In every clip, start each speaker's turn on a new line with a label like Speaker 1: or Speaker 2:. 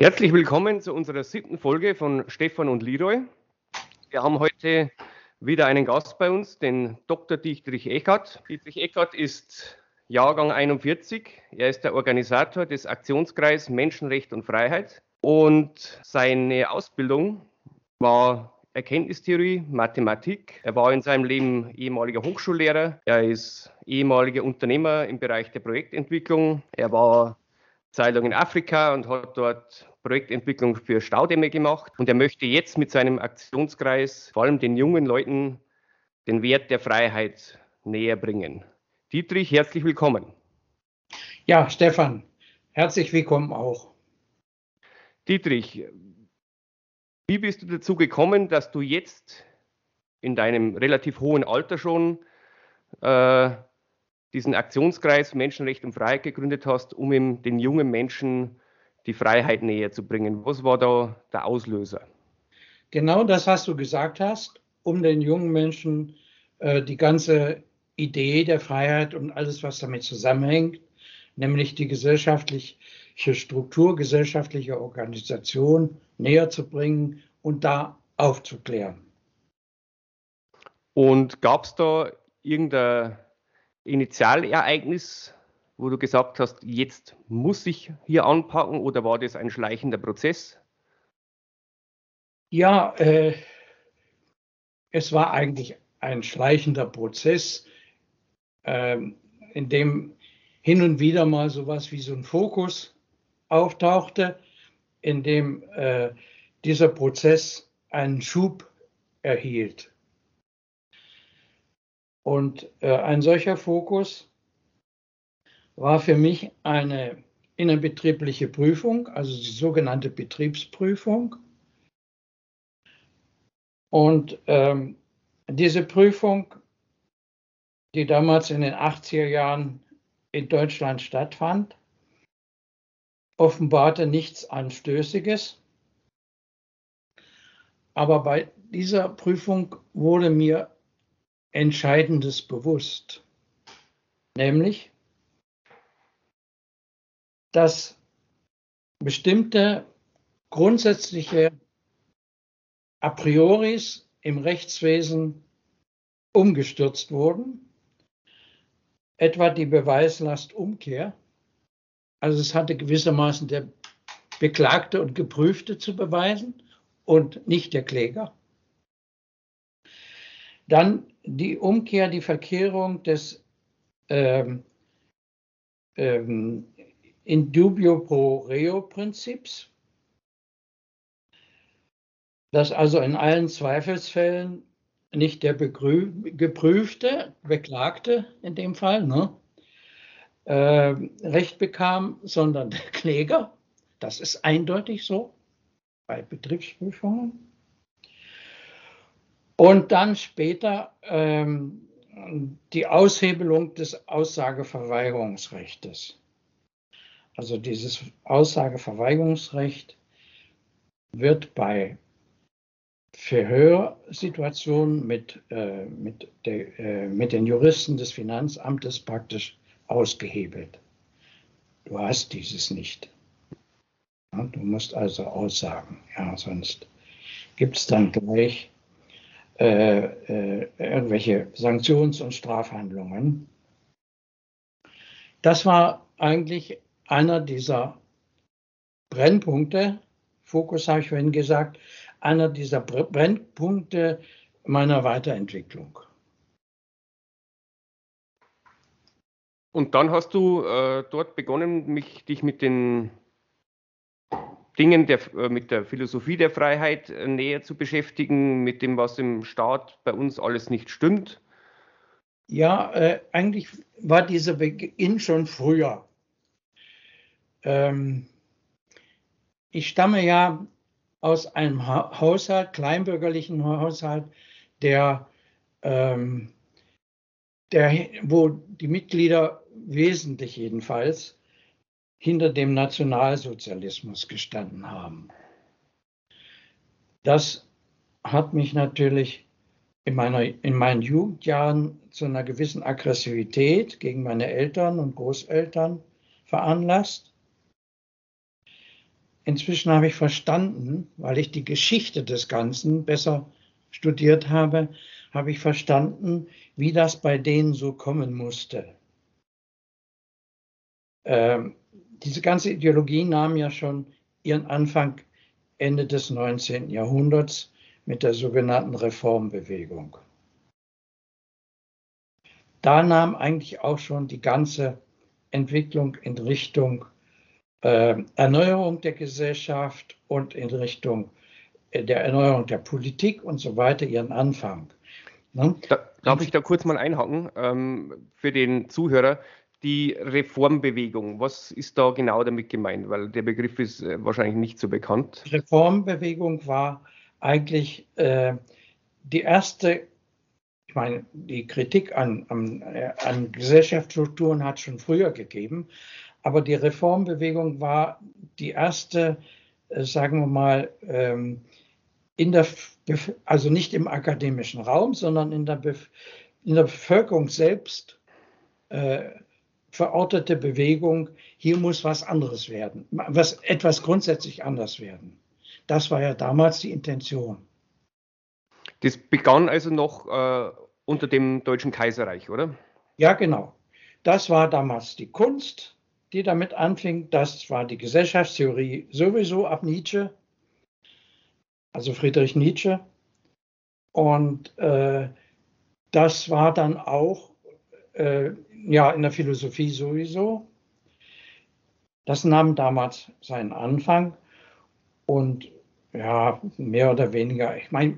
Speaker 1: Herzlich willkommen zu unserer siebten Folge von Stefan und Leroy. Wir haben heute wieder einen Gast bei uns, den Dr. Dietrich Eckert. Dietrich Eckert ist Jahrgang 41. Er ist der Organisator des Aktionskreis Menschenrecht und Freiheit und seine Ausbildung war Erkenntnistheorie, Mathematik. Er war in seinem Leben ehemaliger Hochschullehrer. Er ist ehemaliger Unternehmer im Bereich der Projektentwicklung. Er war Zeitung in Afrika und hat dort Projektentwicklung für Staudämme gemacht. Und er möchte jetzt mit seinem Aktionskreis vor allem den jungen Leuten den Wert der Freiheit näher bringen. Dietrich, herzlich willkommen.
Speaker 2: Ja, Stefan, herzlich willkommen auch.
Speaker 1: Dietrich, wie bist du dazu gekommen, dass du jetzt in deinem relativ hohen Alter schon äh, diesen Aktionskreis Menschenrecht und Freiheit gegründet hast, um ihm den jungen Menschen die Freiheit näher zu bringen. Was war da der Auslöser?
Speaker 2: Genau das, was du gesagt hast, um den jungen Menschen äh, die ganze Idee der Freiheit und alles, was damit zusammenhängt, nämlich die gesellschaftliche Struktur, gesellschaftliche Organisation näher zu bringen und da aufzuklären.
Speaker 1: Und gab es da irgendein Initialereignis, wo du gesagt hast, jetzt muss ich hier anpacken oder war das ein schleichender Prozess?
Speaker 2: Ja, äh, es war eigentlich ein schleichender Prozess, äh, in dem hin und wieder mal sowas wie so ein Fokus auftauchte, in dem äh, dieser Prozess einen Schub erhielt. Und äh, ein solcher Fokus war für mich eine innerbetriebliche Prüfung, also die sogenannte Betriebsprüfung. Und ähm, diese Prüfung, die damals in den 80er Jahren in Deutschland stattfand, offenbarte nichts Anstößiges. Aber bei dieser Prüfung wurde mir Entscheidendes bewusst, nämlich, dass bestimmte grundsätzliche A prioris im Rechtswesen umgestürzt wurden, etwa die Beweislastumkehr. Also es hatte gewissermaßen der Beklagte und Geprüfte zu beweisen und nicht der Kläger. Dann die Umkehr, die Verkehrung des ähm, ähm, in dubio pro reo Prinzips, dass also in allen Zweifelsfällen nicht der Begrü Geprüfte, Beklagte in dem Fall, ne, äh, Recht bekam, sondern der Kläger. Das ist eindeutig so bei Betriebsprüfungen. Und dann später ähm, die Aushebelung des Aussageverweigerungsrechts. Also dieses Aussageverweigerungsrecht wird bei Verhörsituationen mit, äh, mit, der, äh, mit den Juristen des Finanzamtes praktisch ausgehebelt. Du hast dieses nicht. Ja, du musst also aussagen. Ja, sonst gibt es dann gleich äh, äh, irgendwelche Sanktions- und Strafhandlungen. Das war eigentlich einer dieser Brennpunkte, Fokus habe ich vorhin gesagt, einer dieser Brennpunkte meiner Weiterentwicklung.
Speaker 1: Und dann hast du äh, dort begonnen, mich, dich mit den Dingen der, äh, mit der Philosophie der Freiheit äh, näher zu beschäftigen, mit dem, was im Staat bei uns alles nicht stimmt.
Speaker 2: Ja, äh, eigentlich war dieser Beginn schon früher. Ähm, ich stamme ja aus einem ha Haushalt, kleinbürgerlichen Haushalt, der, ähm, der, wo die Mitglieder wesentlich jedenfalls hinter dem Nationalsozialismus gestanden haben. Das hat mich natürlich in, meiner, in meinen Jugendjahren zu einer gewissen Aggressivität gegen meine Eltern und Großeltern veranlasst. inzwischen habe ich verstanden, weil ich die Geschichte des Ganzen besser studiert habe, habe ich verstanden, wie das bei denen so kommen musste. Ähm, diese ganze Ideologie nahm ja schon ihren Anfang Ende des 19. Jahrhunderts mit der sogenannten Reformbewegung. Da nahm eigentlich auch schon die ganze Entwicklung in Richtung äh, Erneuerung der Gesellschaft und in Richtung äh, der Erneuerung der Politik und so weiter ihren Anfang.
Speaker 1: Ne? Da, darf ich da kurz mal einhaken ähm, für den Zuhörer? Die Reformbewegung, was ist da genau damit gemeint? Weil der Begriff ist äh, wahrscheinlich nicht so bekannt.
Speaker 2: Reformbewegung war eigentlich äh, die erste, ich meine, die Kritik an, an, äh, an Gesellschaftsstrukturen hat schon früher gegeben, aber die Reformbewegung war die erste, äh, sagen wir mal, ähm, in der, also nicht im akademischen Raum, sondern in der, in der Bevölkerung selbst äh, verortete Bewegung, hier muss was anderes werden, was etwas grundsätzlich anders werden. Das war ja damals die Intention.
Speaker 1: Das begann also noch äh, unter dem Deutschen Kaiserreich, oder?
Speaker 2: Ja, genau. Das war damals die Kunst, die damit anfing. Das war die Gesellschaftstheorie sowieso ab Nietzsche, also Friedrich Nietzsche. Und äh, das war dann auch äh, ja in der Philosophie sowieso. Das nahm damals seinen Anfang und ja, mehr oder weniger. Ich meine,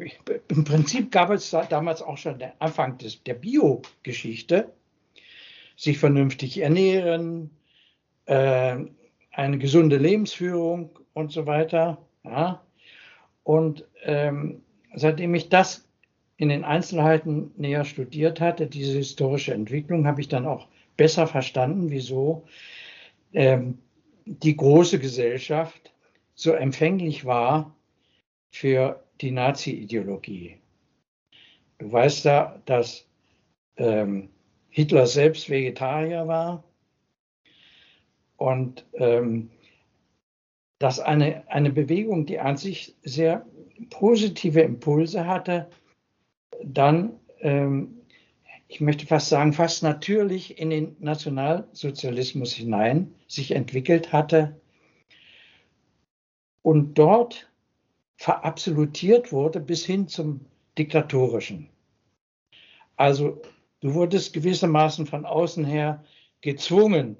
Speaker 2: im Prinzip gab es damals auch schon den Anfang des, der Bio-Geschichte. Sich vernünftig ernähren, äh, eine gesunde Lebensführung und so weiter. Ja. Und ähm, seitdem ich das in den Einzelheiten näher studiert hatte, diese historische Entwicklung, habe ich dann auch besser verstanden, wieso ähm, die große Gesellschaft so empfänglich war für die Nazi-Ideologie. Du weißt ja, dass ähm, Hitler selbst Vegetarier war und ähm, dass eine, eine Bewegung, die an sich sehr positive Impulse hatte, dann, ähm, ich möchte fast sagen, fast natürlich in den Nationalsozialismus hinein sich entwickelt hatte und dort verabsolutiert wurde bis hin zum Diktatorischen. Also du wurdest gewissermaßen von außen her gezwungen,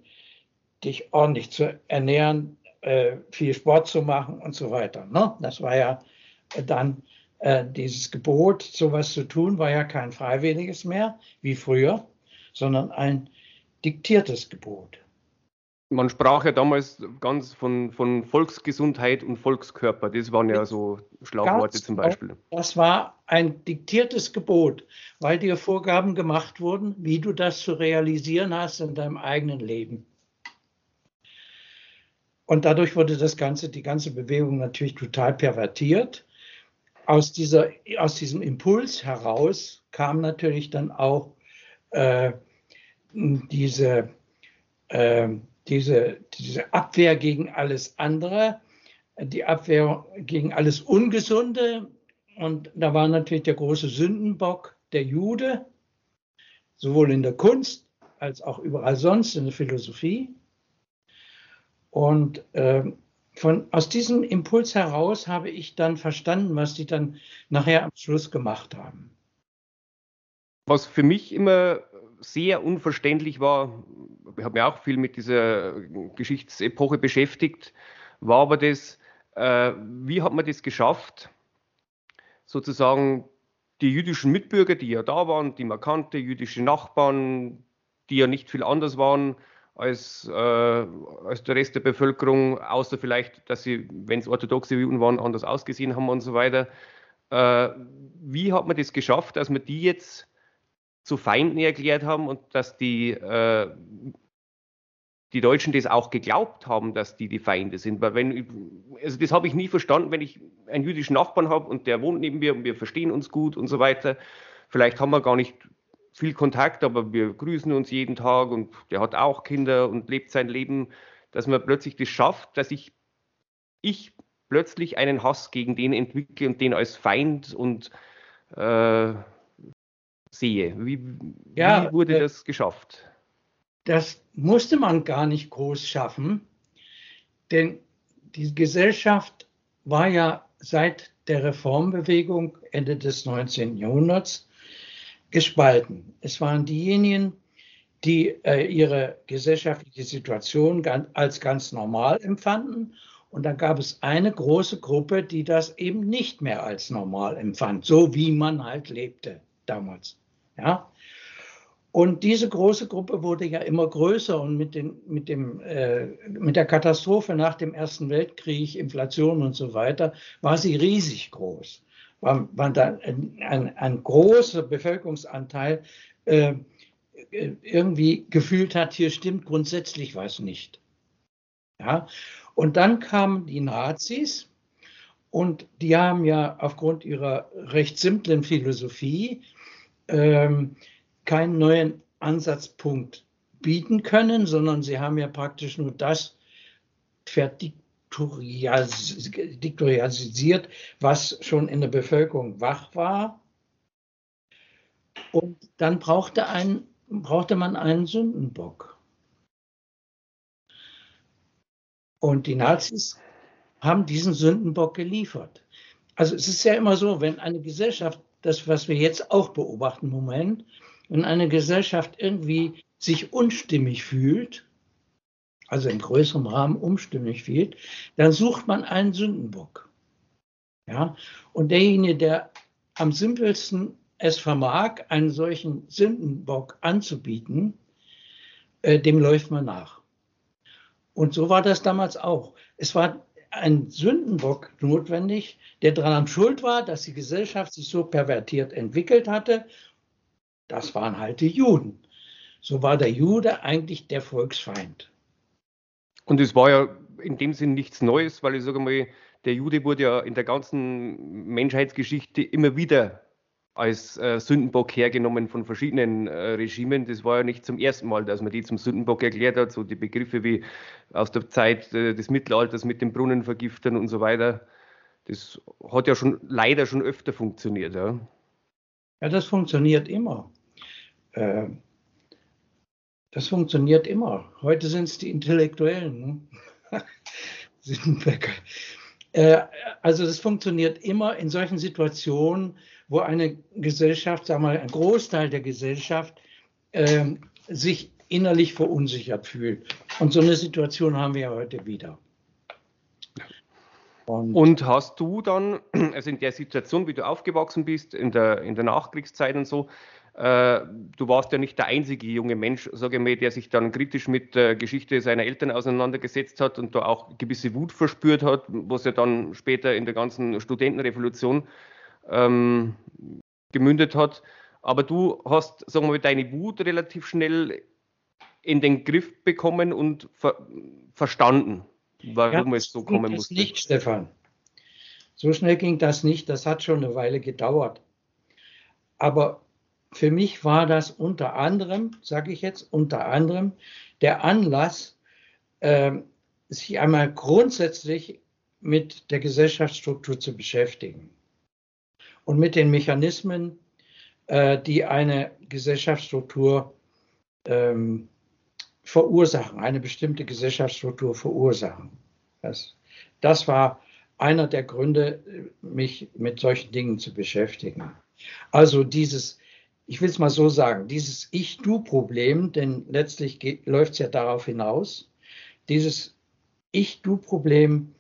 Speaker 2: dich ordentlich zu ernähren, äh, viel Sport zu machen und so weiter. Ne? Das war ja dann äh, dieses Gebot, sowas zu tun, war ja kein freiwilliges mehr wie früher, sondern ein diktiertes Gebot
Speaker 1: man sprach ja damals ganz von, von Volksgesundheit und Volkskörper. Das waren ja so Schlagworte ganz zum Beispiel.
Speaker 2: Das war ein diktiertes Gebot, weil dir Vorgaben gemacht wurden, wie du das zu realisieren hast in deinem eigenen Leben. Und dadurch wurde das Ganze, die ganze Bewegung natürlich total pervertiert. Aus, dieser, aus diesem Impuls heraus kam natürlich dann auch äh, diese äh, diese, diese Abwehr gegen alles andere, die Abwehr gegen alles Ungesunde. Und da war natürlich der große Sündenbock der Jude, sowohl in der Kunst als auch überall sonst in der Philosophie. Und äh, von, aus diesem Impuls heraus habe ich dann verstanden, was die dann nachher am Schluss gemacht haben.
Speaker 1: Was für mich immer sehr unverständlich war, ich habe mich auch viel mit dieser Geschichtsepoche beschäftigt, war aber das, äh, wie hat man das geschafft, sozusagen die jüdischen Mitbürger, die ja da waren, die man kannte, jüdische Nachbarn, die ja nicht viel anders waren als, äh, als der Rest der Bevölkerung, außer vielleicht, dass sie, wenn es orthodoxe Juden waren, anders ausgesehen haben und so weiter. Äh, wie hat man das geschafft, dass man die jetzt zu Feinden erklärt haben und dass die, äh, die Deutschen das auch geglaubt haben, dass die die Feinde sind. Weil wenn, also das habe ich nie verstanden, wenn ich einen jüdischen Nachbarn habe und der wohnt neben mir und wir verstehen uns gut und so weiter. Vielleicht haben wir gar nicht viel Kontakt, aber wir grüßen uns jeden Tag und der hat auch Kinder und lebt sein Leben, dass man plötzlich das schafft, dass ich ich plötzlich einen Hass gegen den entwickle und den als Feind und äh, sehe. Wie, ja, wie wurde äh, das geschafft?
Speaker 2: Das musste man gar nicht groß schaffen, denn die Gesellschaft war ja seit der Reformbewegung Ende des 19. Jahrhunderts gespalten. Es waren diejenigen, die äh, ihre gesellschaftliche Situation als ganz normal empfanden. Und dann gab es eine große Gruppe, die das eben nicht mehr als normal empfand, so wie man halt lebte damals. Ja? Und diese große Gruppe wurde ja immer größer und mit, den, mit, dem, äh, mit der Katastrophe nach dem Ersten Weltkrieg, Inflation und so weiter, war sie riesig groß. War, war da ein, ein, großer Bevölkerungsanteil äh, irgendwie gefühlt hat, hier stimmt grundsätzlich was nicht. Ja? Und dann kamen die Nazis und die haben ja aufgrund ihrer recht simplen Philosophie ähm, keinen neuen Ansatzpunkt bieten können, sondern sie haben ja praktisch nur das verdiktorialisiert, was schon in der Bevölkerung wach war. Und dann brauchte, ein, brauchte man einen Sündenbock. Und die Nazis haben diesen Sündenbock geliefert. Also es ist ja immer so, wenn eine Gesellschaft, das was wir jetzt auch beobachten im Moment, wenn eine Gesellschaft irgendwie sich unstimmig fühlt, also im größeren Rahmen unstimmig fühlt, dann sucht man einen Sündenbock. Ja? Und derjenige, der am simpelsten es vermag, einen solchen Sündenbock anzubieten, äh, dem läuft man nach. Und so war das damals auch. Es war ein Sündenbock notwendig, der daran schuld war, dass die Gesellschaft sich so pervertiert entwickelt hatte das waren halt die Juden. So war der Jude eigentlich der Volksfeind.
Speaker 1: Und es war ja in dem Sinn nichts Neues, weil ich sage mal, der Jude wurde ja in der ganzen Menschheitsgeschichte immer wieder als äh, Sündenbock hergenommen von verschiedenen äh, Regimen. Das war ja nicht zum ersten Mal, dass man die zum Sündenbock erklärt hat, so die Begriffe wie aus der Zeit äh, des Mittelalters mit den Brunnenvergiftern und so weiter. Das hat ja schon leider schon öfter funktioniert. Ja,
Speaker 2: ja das funktioniert immer. Das funktioniert immer. Heute sind es die Intellektuellen. Ne? äh, also das funktioniert immer in solchen Situationen, wo eine Gesellschaft, sagen wir mal, ein Großteil der Gesellschaft äh, sich innerlich verunsichert fühlt. Und so eine Situation haben wir ja heute wieder.
Speaker 1: Und, und, hast du dann, also in der Situation, wie du aufgewachsen bist, in der, in der Nachkriegszeit und so, du warst ja nicht der einzige junge Mensch, sage ich mal, der sich dann kritisch mit der Geschichte seiner Eltern auseinandergesetzt hat und da auch gewisse Wut verspürt hat, was ja dann später in der ganzen Studentenrevolution ähm, gemündet hat. Aber du hast, sagen wir mal, deine Wut relativ schnell in den Griff bekommen und ver verstanden,
Speaker 2: warum ja, es so kommen musste. Nicht, Stefan. So schnell ging das nicht. Das hat schon eine Weile gedauert. Aber für mich war das unter anderem, sage ich jetzt, unter anderem der Anlass, äh, sich einmal grundsätzlich mit der Gesellschaftsstruktur zu beschäftigen und mit den Mechanismen, äh, die eine Gesellschaftsstruktur ähm, verursachen, eine bestimmte Gesellschaftsstruktur verursachen. Das, das war einer der Gründe, mich mit solchen Dingen zu beschäftigen. Also dieses ich will es mal so sagen, dieses Ich-Du-Problem, denn letztlich läuft es ja darauf hinaus, dieses Ich-Du-Problem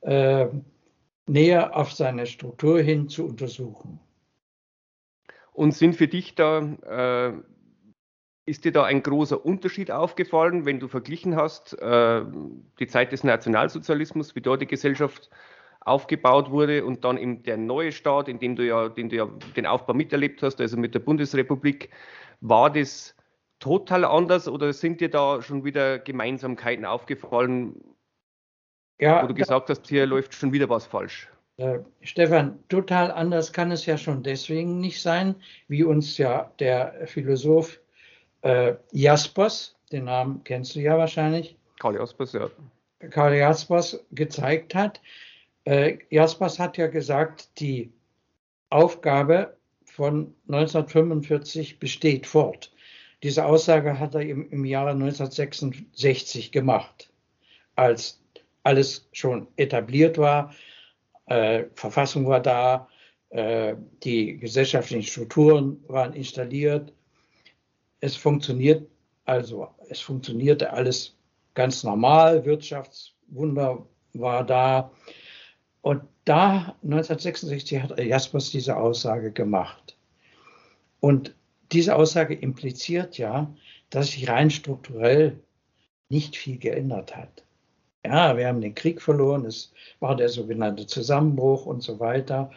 Speaker 2: äh, näher auf seine Struktur hin zu untersuchen.
Speaker 1: Und sind für dich da, äh, ist dir da ein großer Unterschied aufgefallen, wenn du verglichen hast, äh, die Zeit des Nationalsozialismus, wie dort die Gesellschaft aufgebaut wurde und dann eben der neue Staat, in dem du ja, den du ja den Aufbau miterlebt hast, also mit der Bundesrepublik, war das total anders oder sind dir da schon wieder Gemeinsamkeiten aufgefallen, ja, wo du gesagt hast, hier läuft schon wieder was falsch?
Speaker 2: Äh, Stefan, total anders kann es ja schon deswegen nicht sein, wie uns ja der Philosoph äh, Jaspers, den Namen kennst du ja wahrscheinlich.
Speaker 1: Karl Jaspers, ja
Speaker 2: Karl Jaspers gezeigt hat. Äh, Jaspers hat ja gesagt, die Aufgabe von 1945 besteht fort. Diese Aussage hat er im, im Jahre 1966 gemacht, als alles schon etabliert war, äh, Verfassung war da, äh, die gesellschaftlichen Strukturen waren installiert. Es funktioniert also, es funktionierte alles ganz normal, Wirtschaftswunder war da. Und da 1966 hat Jaspers diese Aussage gemacht. Und diese Aussage impliziert ja, dass sich rein strukturell nicht viel geändert hat. Ja, wir haben den Krieg verloren, es war der sogenannte Zusammenbruch und so weiter.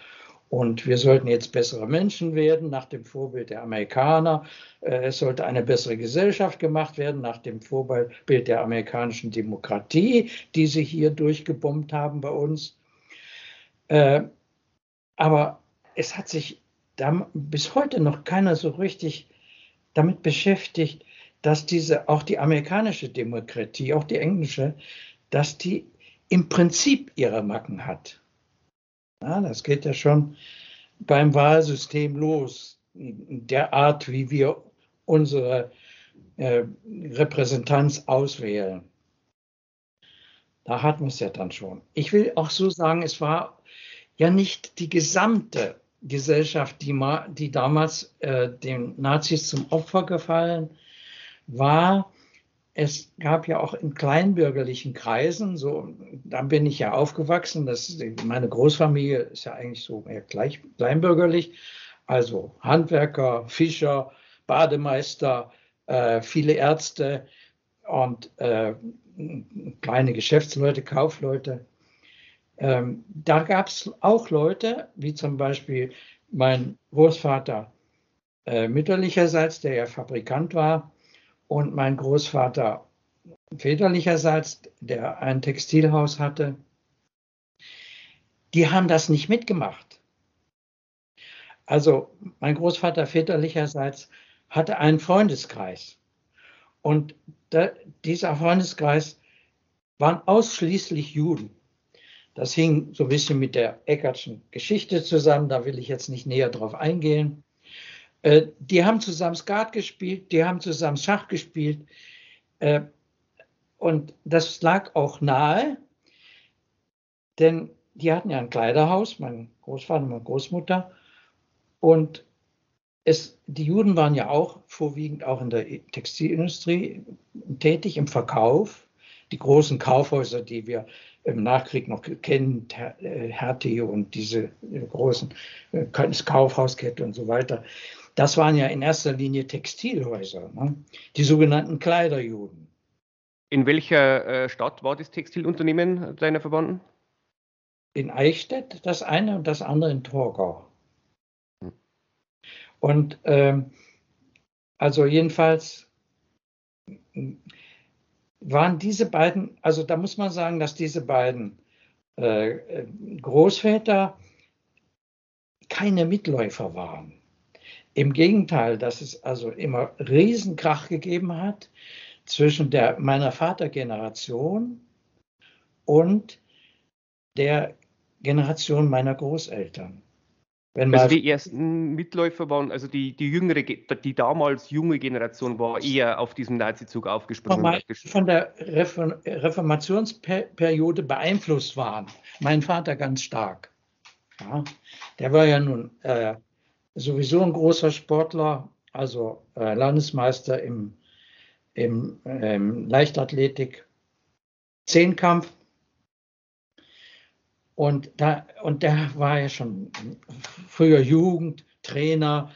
Speaker 2: Und wir sollten jetzt bessere Menschen werden, nach dem Vorbild der Amerikaner. Äh, es sollte eine bessere Gesellschaft gemacht werden, nach dem Vorbild der amerikanischen Demokratie, die sie hier durchgebombt haben bei uns. Äh, aber es hat sich bis heute noch keiner so richtig damit beschäftigt, dass diese, auch die amerikanische Demokratie, auch die englische, dass die im Prinzip ihre Macken hat. Ja, das geht ja schon beim Wahlsystem los, der Art, wie wir unsere äh, Repräsentanz auswählen. Da hatten wir es ja dann schon. Ich will auch so sagen, es war ja nicht die gesamte Gesellschaft, die, die damals äh, den Nazis zum Opfer gefallen war, es gab ja auch in kleinbürgerlichen Kreisen, so, da bin ich ja aufgewachsen, das, meine Großfamilie ist ja eigentlich so eher gleich, kleinbürgerlich, also Handwerker, Fischer, Bademeister, äh, viele Ärzte und äh, kleine Geschäftsleute, Kaufleute. Ähm, da gab es auch Leute, wie zum Beispiel mein Großvater äh, mütterlicherseits, der ja Fabrikant war, und mein Großvater väterlicherseits, der ein Textilhaus hatte, die haben das nicht mitgemacht. Also mein Großvater väterlicherseits hatte einen Freundeskreis. Und da, dieser Freundeskreis waren ausschließlich Juden. Das hing so ein bisschen mit der Eckertschen Geschichte zusammen, da will ich jetzt nicht näher drauf eingehen. Äh, die haben zusammen Skat gespielt, die haben zusammen Schach gespielt. Äh, und das lag auch nahe, denn die hatten ja ein Kleiderhaus, mein Großvater und meine Großmutter. Und es, die Juden waren ja auch vorwiegend auch in der Textilindustrie tätig, im Verkauf. Die großen Kaufhäuser, die wir im Nachkrieg noch kennen, Hertie und diese großen äh, Kaufhauskette und so weiter, das waren ja in erster Linie Textilhäuser, ne? die sogenannten Kleiderjuden.
Speaker 1: In welcher äh, Stadt war das Textilunternehmen deiner verbunden?
Speaker 2: In Eichstätt das eine und das andere in Torgau. Und ähm, also jedenfalls waren diese beiden, also da muss man sagen, dass diese beiden äh, Großväter keine Mitläufer waren. Im Gegenteil, dass es also immer Riesenkrach gegeben hat zwischen der, meiner Vatergeneration und der Generation meiner Großeltern.
Speaker 1: Wenn also die ersten Mitläufer waren, also die, die jüngere, die damals junge Generation war eher auf diesem Nazizug aufgesprungen.
Speaker 2: Von der Reformationsperiode beeinflusst waren. Mein Vater ganz stark. Ja, der war ja nun äh, sowieso ein großer Sportler, also äh, Landesmeister im, im ähm, Leichtathletik, Zehnkampf. Und, da, und der war ja schon früher Jugendtrainer,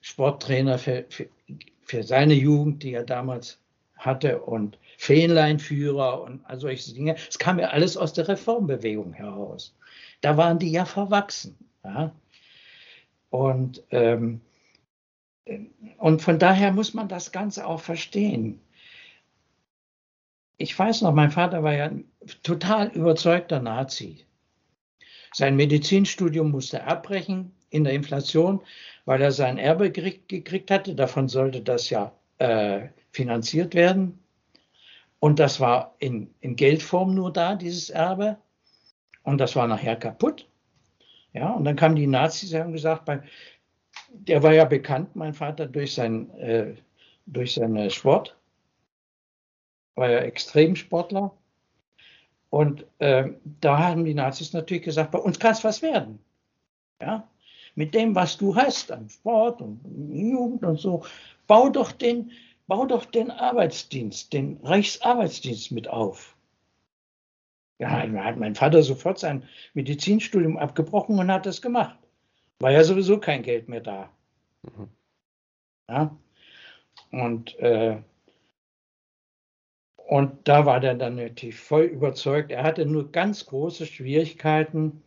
Speaker 2: Sporttrainer für, für, für seine Jugend, die er damals hatte, und Fähnleinführer und all solche Dinge. Es kam ja alles aus der Reformbewegung heraus. Da waren die ja verwachsen. Ja? Und, ähm, und von daher muss man das Ganze auch verstehen. Ich weiß noch, mein Vater war ja ein total überzeugter Nazi. Sein Medizinstudium musste abbrechen in der Inflation, weil er sein Erbe gekriegt, gekriegt hatte. Davon sollte das ja äh, finanziert werden. Und das war in, in Geldform nur da, dieses Erbe. Und das war nachher kaputt. Ja, und dann kamen die Nazis und haben gesagt, bei, der war ja bekannt, mein Vater, durch, sein, äh, durch seinen Sport. War ja Extremsportler. Und äh, da haben die Nazis natürlich gesagt, bei uns kann es was werden. Ja, mit dem, was du hast an Sport und Jugend und so, bau doch den, bau doch den Arbeitsdienst, den Reichsarbeitsdienst mit auf. Ja, hat mein Vater sofort sein Medizinstudium abgebrochen und hat das gemacht. War ja sowieso kein Geld mehr da. Mhm. Ja, und, äh, und da war der dann natürlich voll überzeugt. Er hatte nur ganz große Schwierigkeiten,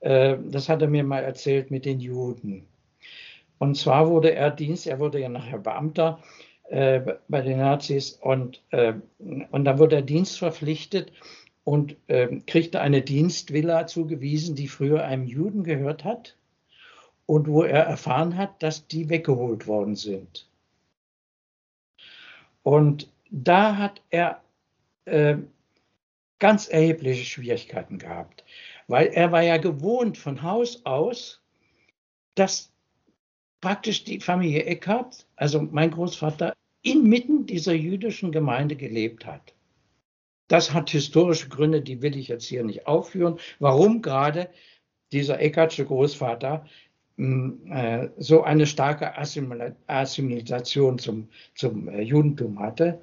Speaker 2: äh, das hat er mir mal erzählt mit den Juden. Und zwar wurde er Dienst, er wurde ja nachher Beamter äh, bei den Nazis und, äh, und dann wurde er Dienst verpflichtet und äh, kriegte eine Dienstvilla zugewiesen, die früher einem Juden gehört hat und wo er erfahren hat, dass die weggeholt worden sind. Und da hat er äh, ganz erhebliche Schwierigkeiten gehabt weil er war ja gewohnt von Haus aus, dass praktisch die Familie Eckhardt, also mein Großvater, inmitten dieser jüdischen Gemeinde gelebt hat. Das hat historische Gründe, die will ich jetzt hier nicht aufführen, warum gerade dieser Eckhardtsche Großvater hm, äh, so eine starke Assimilation zum, zum äh, Judentum hatte.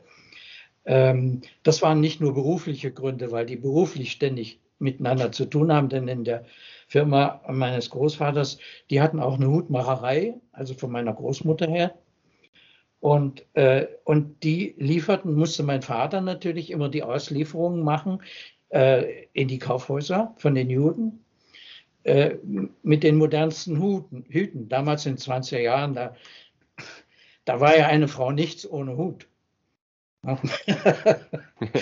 Speaker 2: Ähm, das waren nicht nur berufliche Gründe, weil die beruflich ständig miteinander zu tun haben, denn in der Firma meines Großvaters, die hatten auch eine Hutmacherei, also von meiner Großmutter her. Und, äh, und die lieferten, musste mein Vater natürlich immer die Auslieferungen machen äh, in die Kaufhäuser von den Juden äh, mit den modernsten Huten, Hüten. Damals in 20er Jahren, da, da war ja eine Frau nichts ohne Hut.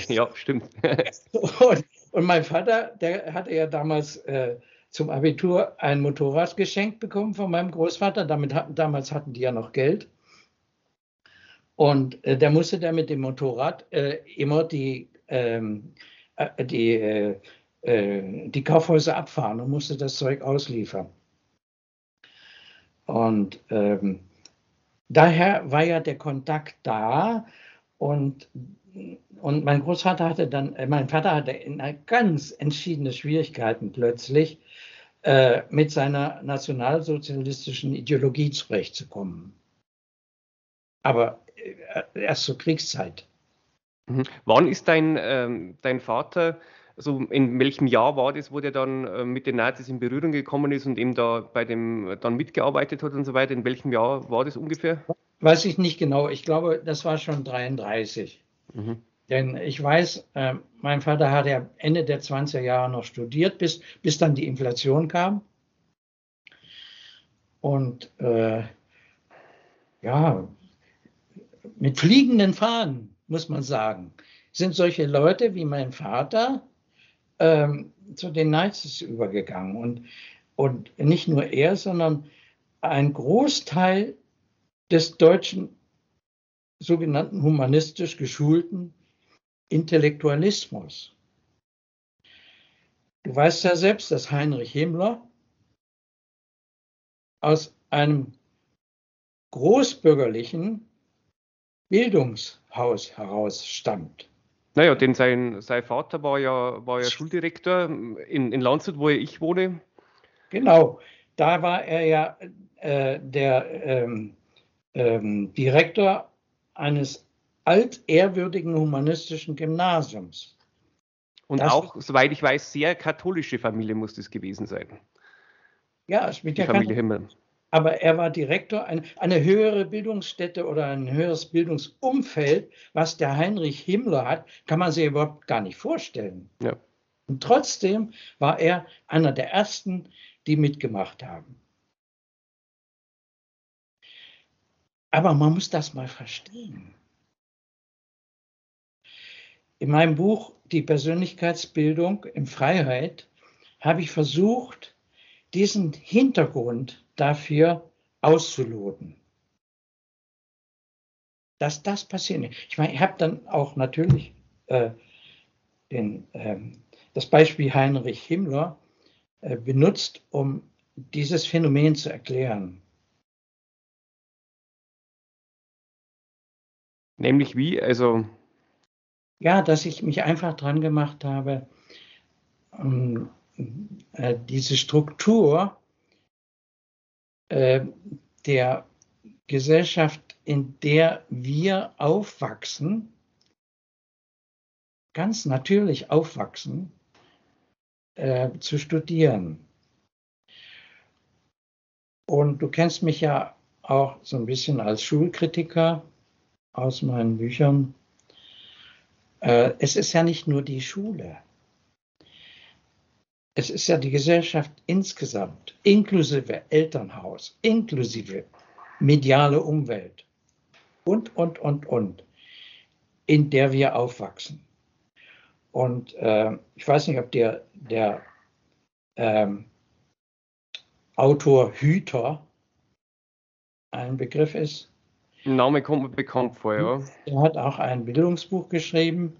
Speaker 1: Ja, stimmt.
Speaker 2: und, und mein Vater, der hatte ja damals äh, zum Abitur ein Motorrad geschenkt bekommen von meinem Großvater. Damit damals hatten die ja noch Geld. Und äh, der musste dann mit dem Motorrad äh, immer die, ähm, äh, die, äh, äh, die Kaufhäuser abfahren und musste das Zeug ausliefern. Und ähm, daher war ja der Kontakt da und und mein Großvater hatte dann, äh, mein Vater hatte ganz entschiedene Schwierigkeiten plötzlich, äh, mit seiner nationalsozialistischen Ideologie zurechtzukommen. Aber äh, erst zur Kriegszeit.
Speaker 1: Mhm. Wann ist dein, ähm, dein Vater, also in welchem Jahr war das, wo der dann äh, mit den Nazis in Berührung gekommen ist und eben da bei dem dann mitgearbeitet hat und so weiter? In welchem Jahr war das ungefähr?
Speaker 2: Weiß ich nicht genau. Ich glaube, das war schon 33. Mhm. Denn ich weiß, äh, mein Vater hat ja Ende der 20er Jahre noch studiert, bis, bis dann die Inflation kam. Und äh, ja, mit fliegenden Fahnen, muss man sagen, sind solche Leute wie mein Vater ähm, zu den Nazis übergegangen. Und, und nicht nur er, sondern ein Großteil des deutschen sogenannten humanistisch geschulten Intellektualismus. Du weißt ja selbst, dass Heinrich Himmler aus einem großbürgerlichen Bildungshaus heraus stammt.
Speaker 1: Naja, denn sein, sein Vater war ja, war ja Schuldirektor in, in Landshut, wo ich wohne.
Speaker 2: Genau, da war er ja äh, der ähm, ähm, Direktor eines altehrwürdigen humanistischen Gymnasiums.
Speaker 1: Und das, auch, soweit ich weiß, sehr katholische Familie muss das gewesen sein.
Speaker 2: Ja, es mit der Familie Himmel. Aber er war Direktor eine, eine höhere Bildungsstätte oder ein höheres Bildungsumfeld, was der Heinrich Himmler hat, kann man sich überhaupt gar nicht vorstellen. Ja. Und trotzdem war er einer der ersten, die mitgemacht haben. Aber man muss das mal verstehen. In meinem Buch Die Persönlichkeitsbildung in Freiheit habe ich versucht, diesen Hintergrund dafür auszuloten. dass das passiert. Ich meine, ich habe dann auch natürlich äh, den, ähm, das Beispiel Heinrich Himmler äh, benutzt, um dieses Phänomen zu erklären.
Speaker 1: Nämlich wie? Also.
Speaker 2: Ja, dass ich mich einfach dran gemacht habe, ähm, äh, diese Struktur äh, der Gesellschaft, in der wir aufwachsen, ganz natürlich aufwachsen, äh, zu studieren. Und du kennst mich ja auch so ein bisschen als Schulkritiker aus meinen Büchern. Äh, es ist ja nicht nur die Schule. Es ist ja die Gesellschaft insgesamt, inklusive Elternhaus, inklusive mediale Umwelt und, und, und, und, in der wir aufwachsen. Und äh, ich weiß nicht, ob der, der ähm, Autor Hüter ein Begriff ist.
Speaker 1: Name kommt mir bekannt vor, ja.
Speaker 2: Er hat auch ein Bildungsbuch geschrieben.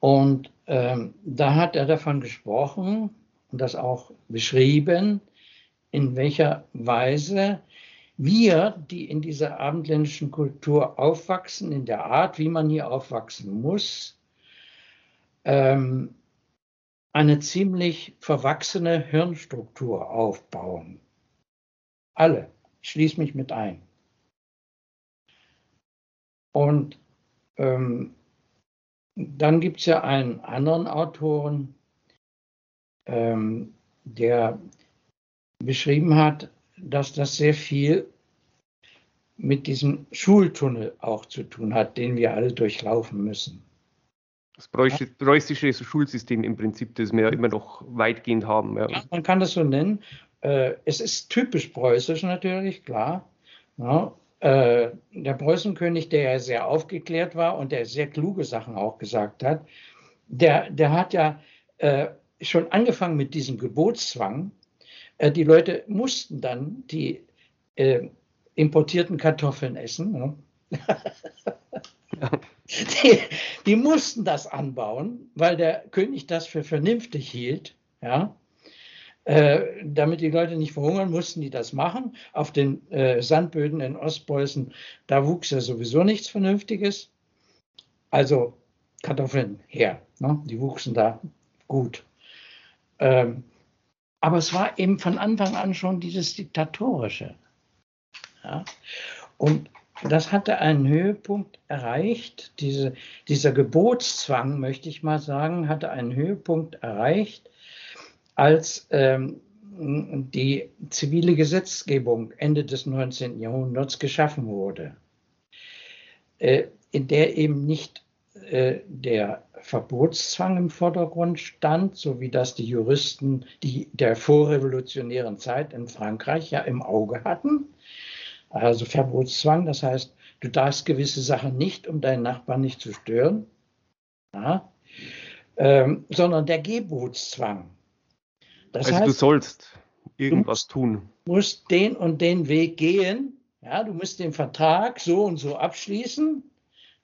Speaker 2: Und ähm, da hat er davon gesprochen und das auch beschrieben, in welcher Weise wir, die in dieser abendländischen Kultur aufwachsen, in der Art, wie man hier aufwachsen muss, ähm, eine ziemlich verwachsene Hirnstruktur aufbauen. Alle, ich schließe mich mit ein. Und ähm, dann gibt es ja einen anderen Autoren, ähm, der beschrieben hat, dass das sehr viel mit diesem Schultunnel auch zu tun hat, den wir alle durchlaufen müssen.
Speaker 1: Das preußische Schulsystem im Prinzip, das wir ja immer noch weitgehend haben. Ja.
Speaker 2: Ja, man kann das so nennen. Äh, es ist typisch preußisch natürlich, klar. Ja, äh, der Preußenkönig, der ja sehr aufgeklärt war und der sehr kluge Sachen auch gesagt hat, der, der hat ja äh, schon angefangen mit diesem Gebotszwang. Äh, die Leute mussten dann die äh, importierten Kartoffeln essen. Ne? die, die, mussten das anbauen, weil der König das für vernünftig hielt. Ja? Äh, damit die Leute nicht verhungern, mussten die das machen. Auf den äh, Sandböden in Ostpreußen, da wuchs ja sowieso nichts Vernünftiges. Also Kartoffeln her, ne? die wuchsen da gut. Ähm, aber es war eben von Anfang an schon dieses Diktatorische. Ja? Und das hatte einen Höhepunkt erreicht. Diese, dieser Gebotszwang, möchte ich mal sagen, hatte einen Höhepunkt erreicht, als ähm, die zivile Gesetzgebung Ende des 19. Jahrhunderts geschaffen wurde, äh, in der eben nicht äh, der Verbotszwang im Vordergrund stand, so wie das die Juristen die, der vorrevolutionären Zeit in Frankreich ja im Auge hatten. Also Verbotszwang, das heißt, du darfst gewisse Sachen nicht, um deinen Nachbarn nicht zu stören, ja, ähm, sondern der Gebotszwang.
Speaker 1: Das also heißt, du sollst irgendwas du tun.
Speaker 2: Du musst den und den Weg gehen. Ja, du musst den Vertrag so und so abschließen.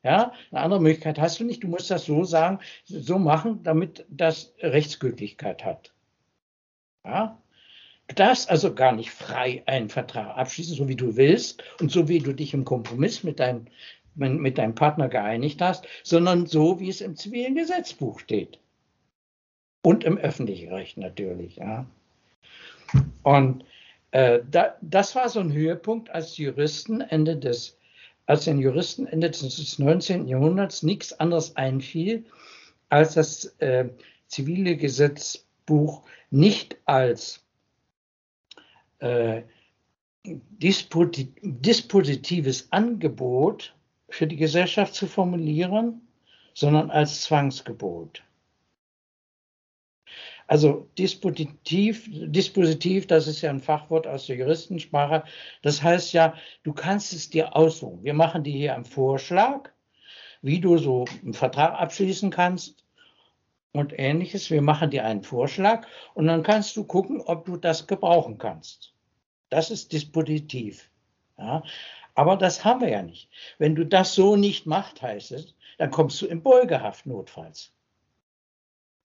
Speaker 2: Ja, eine andere Möglichkeit hast du nicht. Du musst das so sagen, so machen, damit das Rechtsgültigkeit hat. Ja, Du darfst also gar nicht frei einen Vertrag abschließen, so wie du willst und so wie du dich im Kompromiss mit deinem, mit deinem Partner geeinigt hast, sondern so, wie es im zivilen Gesetzbuch steht. Und im öffentlichen Recht natürlich. Ja. Und äh, da, das war so ein Höhepunkt, als Juristen Ende des, als den Juristen Ende des 19. Jahrhunderts nichts anderes einfiel, als das äh, zivile Gesetzbuch nicht als äh, dispositives Angebot für die Gesellschaft zu formulieren, sondern als Zwangsgebot. Also Dispositiv, Dispositiv, das ist ja ein Fachwort aus der Juristensprache. Das heißt ja, du kannst es dir aussuchen. Wir machen dir hier einen Vorschlag, wie du so einen Vertrag abschließen kannst und ähnliches. Wir machen dir einen Vorschlag und dann kannst du gucken, ob du das gebrauchen kannst. Das ist Dispositiv. Ja. Aber das haben wir ja nicht. Wenn du das so nicht machst, heißt es, dann kommst du in Beugehaft notfalls.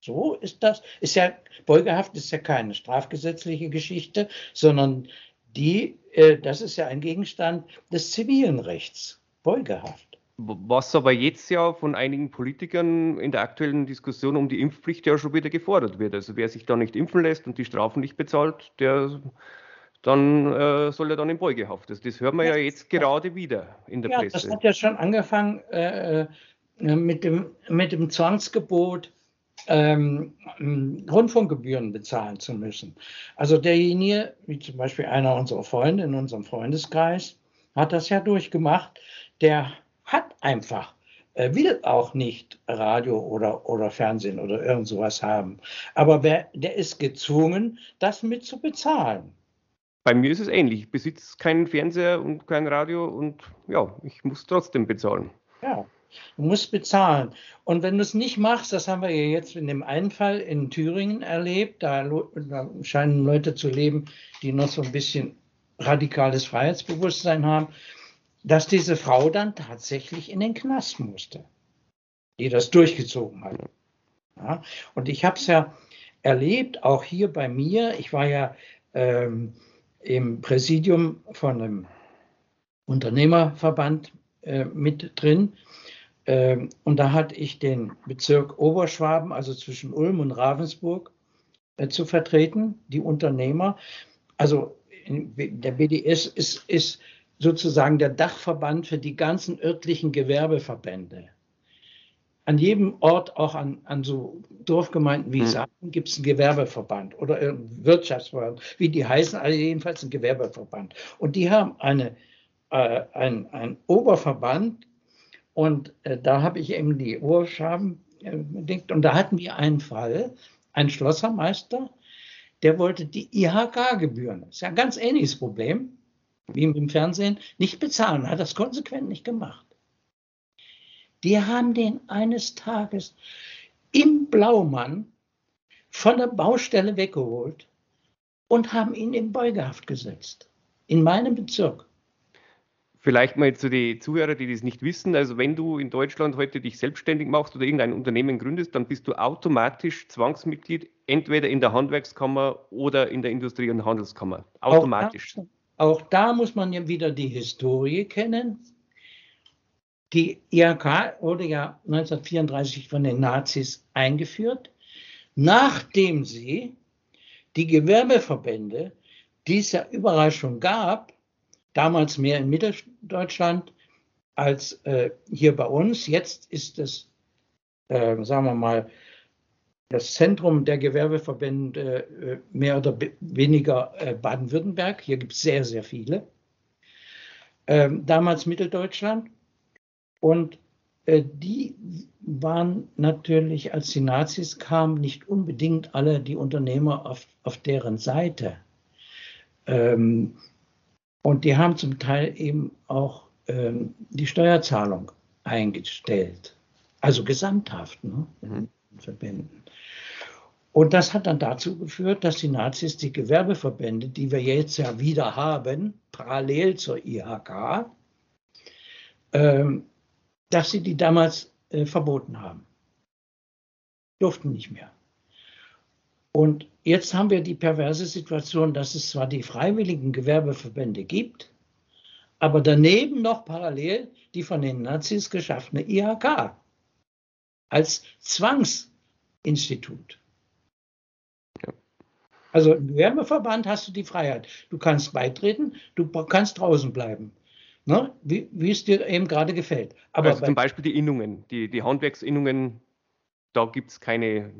Speaker 2: So ist das. Ist ja, Beugehaft ist ja keine strafgesetzliche Geschichte, sondern die, äh, das ist ja ein Gegenstand des zivilen Rechts. Beugehaft.
Speaker 1: Was aber jetzt ja von einigen Politikern in der aktuellen Diskussion um die Impfpflicht ja schon wieder gefordert wird. Also wer sich da nicht impfen lässt und die Strafen nicht bezahlt, der dann äh, soll er dann in Beugehaft. Das, das hören wir ja, ja jetzt gerade wieder in der
Speaker 2: ja,
Speaker 1: Presse.
Speaker 2: Das hat ja schon angefangen äh, äh mit, dem, mit dem Zwangsgebot, ähm, Rundfunkgebühren bezahlen zu müssen. Also derjenige, wie zum Beispiel einer unserer Freunde in unserem Freundeskreis, hat das ja durchgemacht, der hat einfach, äh, will auch nicht Radio oder, oder Fernsehen oder irgend sowas haben. Aber wer, der ist gezwungen, das mit zu bezahlen.
Speaker 1: Bei mir ist es ähnlich. Ich besitze keinen Fernseher und kein Radio und ja, ich muss trotzdem bezahlen.
Speaker 2: Ja, du musst bezahlen. Und wenn du es nicht machst, das haben wir ja jetzt in dem einen Fall in Thüringen erlebt, da, da scheinen Leute zu leben, die noch so ein bisschen radikales Freiheitsbewusstsein haben dass diese Frau dann tatsächlich in den Knast musste, die das durchgezogen hat. Ja, und ich habe es ja erlebt, auch hier bei mir. Ich war ja ähm, im Präsidium von einem Unternehmerverband äh, mit drin. Ähm, und da hatte ich den Bezirk Oberschwaben, also zwischen Ulm und Ravensburg, äh, zu vertreten, die Unternehmer. Also der BDS ist, ist sozusagen der Dachverband für die ganzen örtlichen Gewerbeverbände. An jedem Ort, auch an, an so Dorfgemeinden wie hm. Saaten, gibt es einen Gewerbeverband oder einen Wirtschaftsverband, wie die heißen, also jedenfalls ein Gewerbeverband. Und die haben eine, äh, ein, ein Oberverband und äh, da habe ich eben die Urschaben äh, und da hatten wir einen Fall, ein Schlossermeister, der wollte die IHK-Gebühren, das ist ja ein ganz ähnliches Problem, wie im Fernsehen, nicht bezahlen. Hat das konsequent nicht gemacht. Die haben den eines Tages im Blaumann von der Baustelle weggeholt und haben ihn in Beugehaft gesetzt. In meinem Bezirk.
Speaker 1: Vielleicht mal zu den Zuhörern, die das nicht wissen. Also wenn du in Deutschland heute dich selbstständig machst oder irgendein Unternehmen gründest, dann bist du automatisch Zwangsmitglied, entweder in der Handwerkskammer oder in der Industrie- und Handelskammer. Automatisch.
Speaker 2: Auch auch da muss man ja wieder die Historie kennen. Die IHK wurde ja 1934 von den Nazis eingeführt, nachdem sie die Gewerbeverbände, die es ja überall schon gab, damals mehr in Mitteldeutschland als äh, hier bei uns, jetzt ist es, äh, sagen wir mal, das Zentrum der Gewerbeverbände äh, mehr oder weniger äh, Baden-Württemberg. Hier gibt es sehr, sehr viele. Ähm, damals Mitteldeutschland. Und äh, die waren natürlich, als die Nazis kamen, nicht unbedingt alle die Unternehmer auf, auf deren Seite. Ähm, und die haben zum Teil eben auch ähm, die Steuerzahlung eingestellt. Also gesamthaft, ne? Mhm. Verbänden. Und das hat dann dazu geführt, dass die Nazis die Gewerbeverbände, die wir jetzt ja wieder haben, parallel zur IHK, ähm, dass sie die damals äh, verboten haben. Durften nicht mehr. Und jetzt haben wir die perverse Situation, dass es zwar die freiwilligen Gewerbeverbände gibt, aber daneben noch parallel die von den Nazis geschaffene IHK als Zwangsinstitut. Also im Gewerbeverband hast du die Freiheit. Du kannst beitreten, du kannst draußen bleiben. Ne? Wie, wie, es dir eben gerade gefällt.
Speaker 1: Aber also zum Beispiel die Innungen, die, die Handwerksinnungen, da gibt es keine,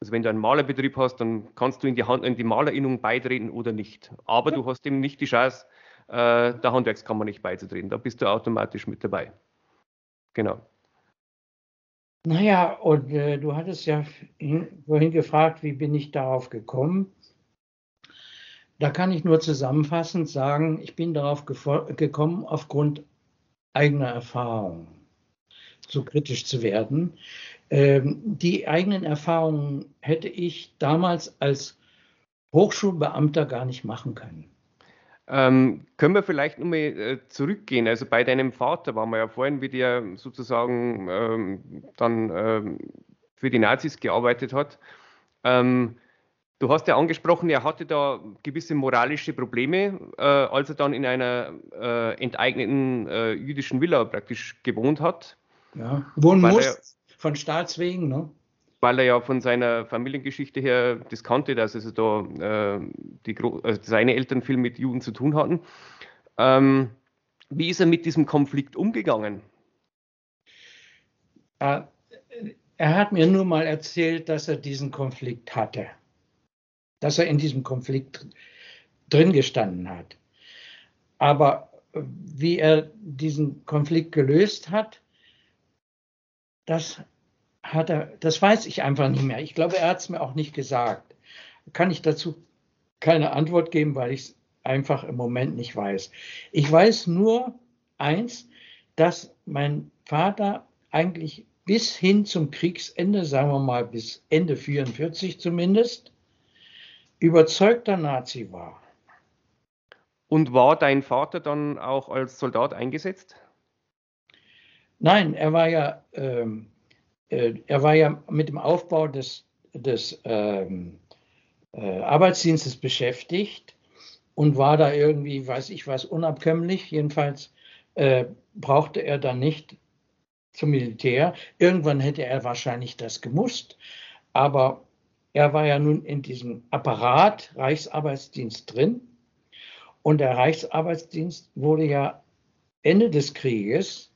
Speaker 1: also wenn du einen Malerbetrieb hast, dann kannst du in die, Hand, in die Malerinnung beitreten oder nicht. Aber ja. du hast eben nicht die Chance, äh, der Handwerkskammer nicht beizutreten. Da bist du automatisch mit dabei. Genau.
Speaker 2: Naja, und äh, du hattest ja vorhin gefragt, wie bin ich darauf gekommen? Da kann ich nur zusammenfassend sagen, ich bin darauf gekommen aufgrund eigener Erfahrungen, so kritisch zu werden. Ähm, die eigenen Erfahrungen hätte ich damals als Hochschulbeamter gar nicht machen können.
Speaker 1: Ähm, können wir vielleicht nochmal äh, zurückgehen? Also bei deinem Vater waren wir ja vorhin, wie der sozusagen ähm, dann ähm, für die Nazis gearbeitet hat. Ähm, du hast ja angesprochen, er hatte da gewisse moralische Probleme, äh, als er dann in einer äh, enteigneten äh, jüdischen Villa praktisch gewohnt hat.
Speaker 2: Ja, wohnen muss, von Staatswegen, ne?
Speaker 1: weil er ja von seiner Familiengeschichte her das kannte, dass also da äh, die, also seine Eltern viel mit Juden zu tun hatten. Ähm, wie ist er mit diesem Konflikt umgegangen?
Speaker 2: Äh, er hat mir nur mal erzählt, dass er diesen Konflikt hatte, dass er in diesem Konflikt drin gestanden hat. Aber wie er diesen Konflikt gelöst hat, das hat er, das weiß ich einfach nicht mehr. Ich glaube, er hat es mir auch nicht gesagt. Kann ich dazu keine Antwort geben, weil ich es einfach im Moment nicht weiß. Ich weiß nur eins, dass mein Vater eigentlich bis hin zum Kriegsende, sagen wir mal bis Ende 44 zumindest, überzeugter Nazi war.
Speaker 1: Und war dein Vater dann auch als Soldat eingesetzt?
Speaker 2: Nein, er war ja ähm, äh, er war ja mit dem Aufbau des, des ähm, äh, Arbeitsdienstes beschäftigt und war da irgendwie, weiß ich was, unabkömmlich. Jedenfalls äh, brauchte er dann nicht zum Militär. Irgendwann hätte er wahrscheinlich das gemusst, aber er war ja nun in diesem Apparat Reichsarbeitsdienst drin und der Reichsarbeitsdienst wurde ja Ende des Krieges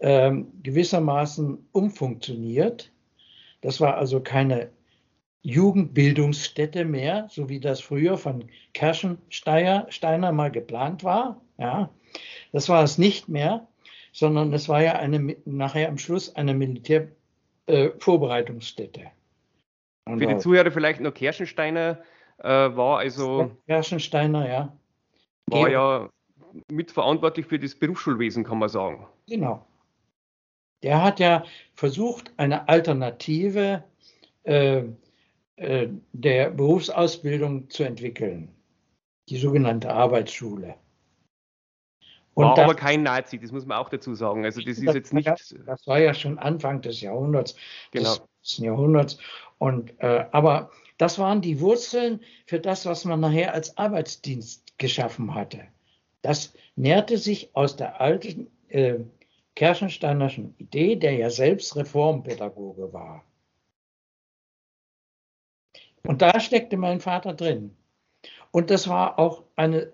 Speaker 2: ähm, gewissermaßen umfunktioniert. Das war also keine Jugendbildungsstätte mehr, so wie das früher von Kerschensteiner mal geplant war. Ja, das war es nicht mehr, sondern es war ja eine, nachher am Schluss eine Militärvorbereitungsstätte.
Speaker 1: Äh, Für die Zuhörer vielleicht noch Kerschensteiner äh, war also.
Speaker 2: Kerschensteiner, ja.
Speaker 1: War ja mitverantwortlich für das Berufsschulwesen, kann man sagen.
Speaker 2: Genau. Der hat ja versucht, eine Alternative äh, äh, der Berufsausbildung zu entwickeln, die sogenannte Arbeitsschule.
Speaker 1: Und war das, aber kein Nazi, das muss man auch dazu sagen. Also das, das ist jetzt nicht.
Speaker 2: Das, das, war ja schon Anfang des Jahrhunderts, genau. des Jahrhunderts. Und äh, aber das waren die Wurzeln für das, was man nachher als Arbeitsdienst geschaffen hatte. Das nährte sich aus der alten äh, Kerschensteinerschen Idee, der ja selbst Reformpädagoge war. Und da steckte mein Vater drin. Und das war auch eine,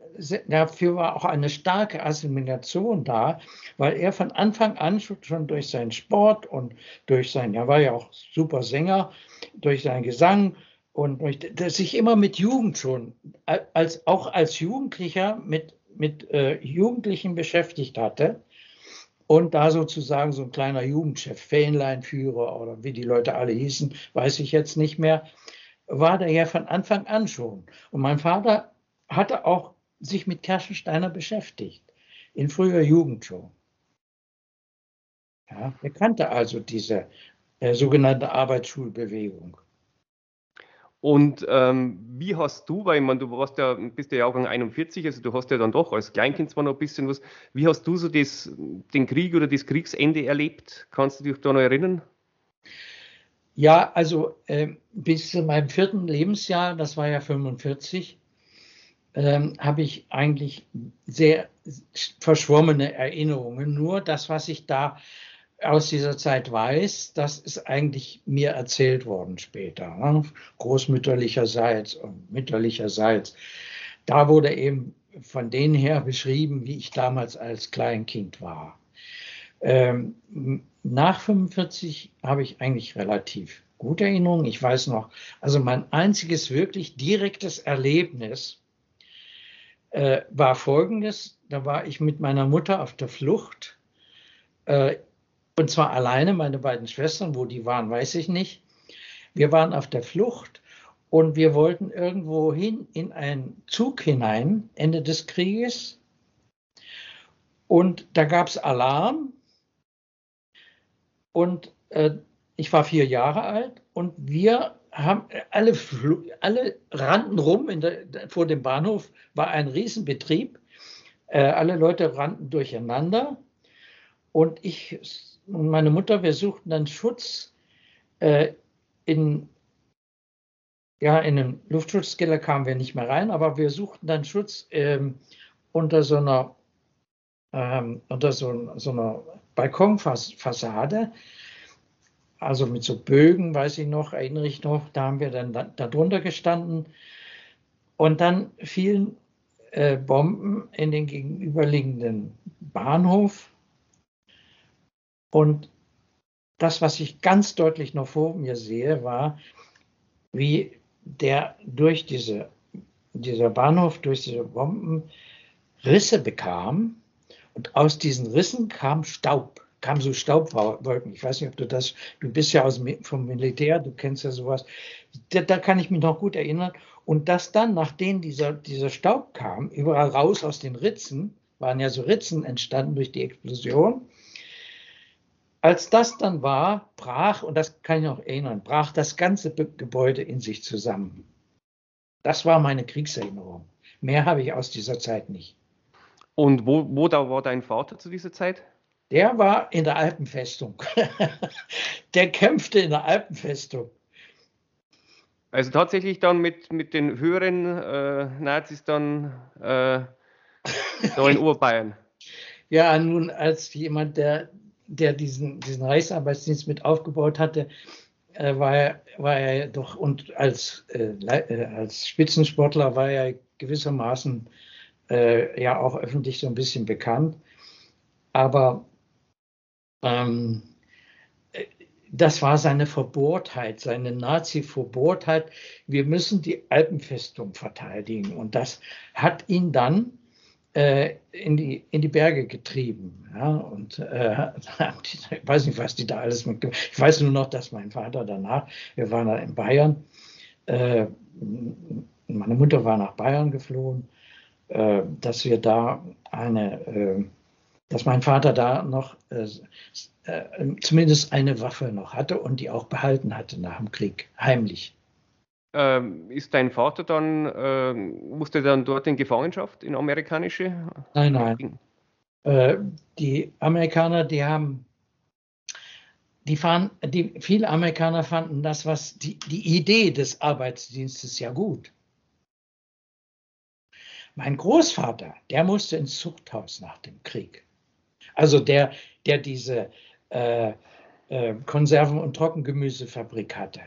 Speaker 2: dafür war auch eine starke Assimilation da, weil er von Anfang an schon durch seinen Sport und durch sein, er war ja auch super Sänger, durch seinen Gesang und durch, sich immer mit Jugend schon, als, auch als Jugendlicher mit, mit äh, Jugendlichen beschäftigt hatte und da sozusagen so ein kleiner Jugendchef, Fähnleinführer oder wie die Leute alle hießen, weiß ich jetzt nicht mehr, war der ja von Anfang an schon. Und mein Vater hatte auch sich mit Kerschensteiner beschäftigt, in früher Jugend schon. Ja, er kannte also diese äh, sogenannte Arbeitsschulbewegung.
Speaker 1: Und ähm, wie hast du, weil ich meine, du warst ja, bist ja Jahrgang 41, also du hast ja dann doch als Kleinkind zwar noch ein bisschen was, wie hast du so das, den Krieg oder das Kriegsende erlebt? Kannst du dich da noch erinnern?
Speaker 2: Ja, also äh, bis zu meinem vierten Lebensjahr, das war ja 45, äh, habe ich eigentlich sehr verschwommene Erinnerungen. Nur das, was ich da aus dieser Zeit weiß, das ist eigentlich mir erzählt worden später, ne? großmütterlicherseits und mütterlicherseits. Da wurde eben von denen her beschrieben, wie ich damals als Kleinkind war. Ähm, nach 45 habe ich eigentlich relativ gute Erinnerungen. Ich weiß noch, also mein einziges wirklich direktes Erlebnis äh, war folgendes. Da war ich mit meiner Mutter auf der Flucht. Äh, und zwar alleine, meine beiden Schwestern, wo die waren, weiß ich nicht. Wir waren auf der Flucht und wir wollten irgendwo hin in einen Zug hinein, Ende des Krieges. Und da gab es Alarm. Und äh, ich war vier Jahre alt und wir haben alle, alle rannten rum der, vor dem Bahnhof, war ein Riesenbetrieb. Äh, alle Leute rannten durcheinander. Und ich und meine Mutter, wir suchten dann Schutz äh, in, ja, in den Luftschutzkeller kamen wir nicht mehr rein, aber wir suchten dann Schutz ähm, unter so einer, ähm, unter so, so einer Balkonfassade also mit so Bögen, weiß ich noch, erinnere ich noch, da haben wir dann da, darunter gestanden. Und dann fielen äh, Bomben in den gegenüberliegenden Bahnhof. Und das, was ich ganz deutlich noch vor mir sehe, war, wie der durch diese, dieser Bahnhof, durch diese Bomben Risse bekam. Und aus diesen Rissen kam Staub kamen so Staubwolken. Ich weiß nicht, ob du das, du bist ja aus, vom Militär, du kennst ja sowas. Da, da kann ich mich noch gut erinnern. Und dass dann, nachdem dieser, dieser Staub kam, überall raus aus den Ritzen, waren ja so Ritzen entstanden durch die Explosion. Als das dann war, brach, und das kann ich noch erinnern, brach das ganze Gebäude in sich zusammen. Das war meine Kriegserinnerung. Mehr habe ich aus dieser Zeit nicht.
Speaker 1: Und wo, wo da war dein Vater zu dieser Zeit?
Speaker 2: Der war in der Alpenfestung. der kämpfte in der Alpenfestung.
Speaker 1: Also tatsächlich dann mit, mit den höheren äh, Nazis dann äh, da in Urbayern.
Speaker 2: Ja, nun als jemand, der, der diesen, diesen Reichsarbeitsdienst mit aufgebaut hatte, äh, war, er, war er doch und als, äh, äh, als Spitzensportler war er gewissermaßen äh, ja auch öffentlich so ein bisschen bekannt. Aber ähm, das war seine Verbohrtheit, seine Nazi-Verbohrtheit. Wir müssen die Alpenfestung verteidigen. Und das hat ihn dann äh, in, die, in die Berge getrieben. Ja? Und äh, ich weiß nicht, was die da alles mit. Ich weiß nur noch, dass mein Vater danach, wir waren da in Bayern, äh, meine Mutter war nach Bayern geflohen, äh, dass wir da eine äh, dass mein Vater da noch äh, äh, zumindest eine Waffe noch hatte und die auch behalten hatte nach dem Krieg, heimlich.
Speaker 1: Ähm, ist dein Vater dann, äh, musste dann dort in Gefangenschaft, in amerikanische?
Speaker 2: Nein, nein. Äh, die Amerikaner, die haben, die fahren, die, viele Amerikaner fanden das, was die, die Idee des Arbeitsdienstes ja gut. Mein Großvater, der musste ins Zuchthaus nach dem Krieg. Also der, der diese äh, äh, Konserven- und Trockengemüsefabrik hatte.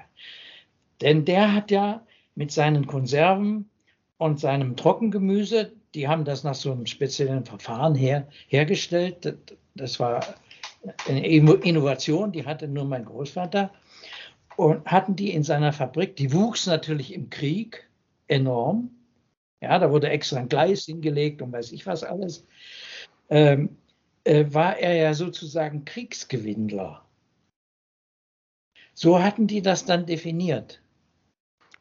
Speaker 2: Denn der hat ja mit seinen Konserven und seinem Trockengemüse, die haben das nach so einem speziellen Verfahren her, hergestellt. Das war eine Innovation, die hatte nur mein Großvater. Und hatten die in seiner Fabrik, die wuchs natürlich im Krieg enorm. Ja, da wurde extra ein Gleis hingelegt und weiß ich was alles. Ähm, äh, war er ja sozusagen Kriegsgewinnler. So hatten die das dann definiert.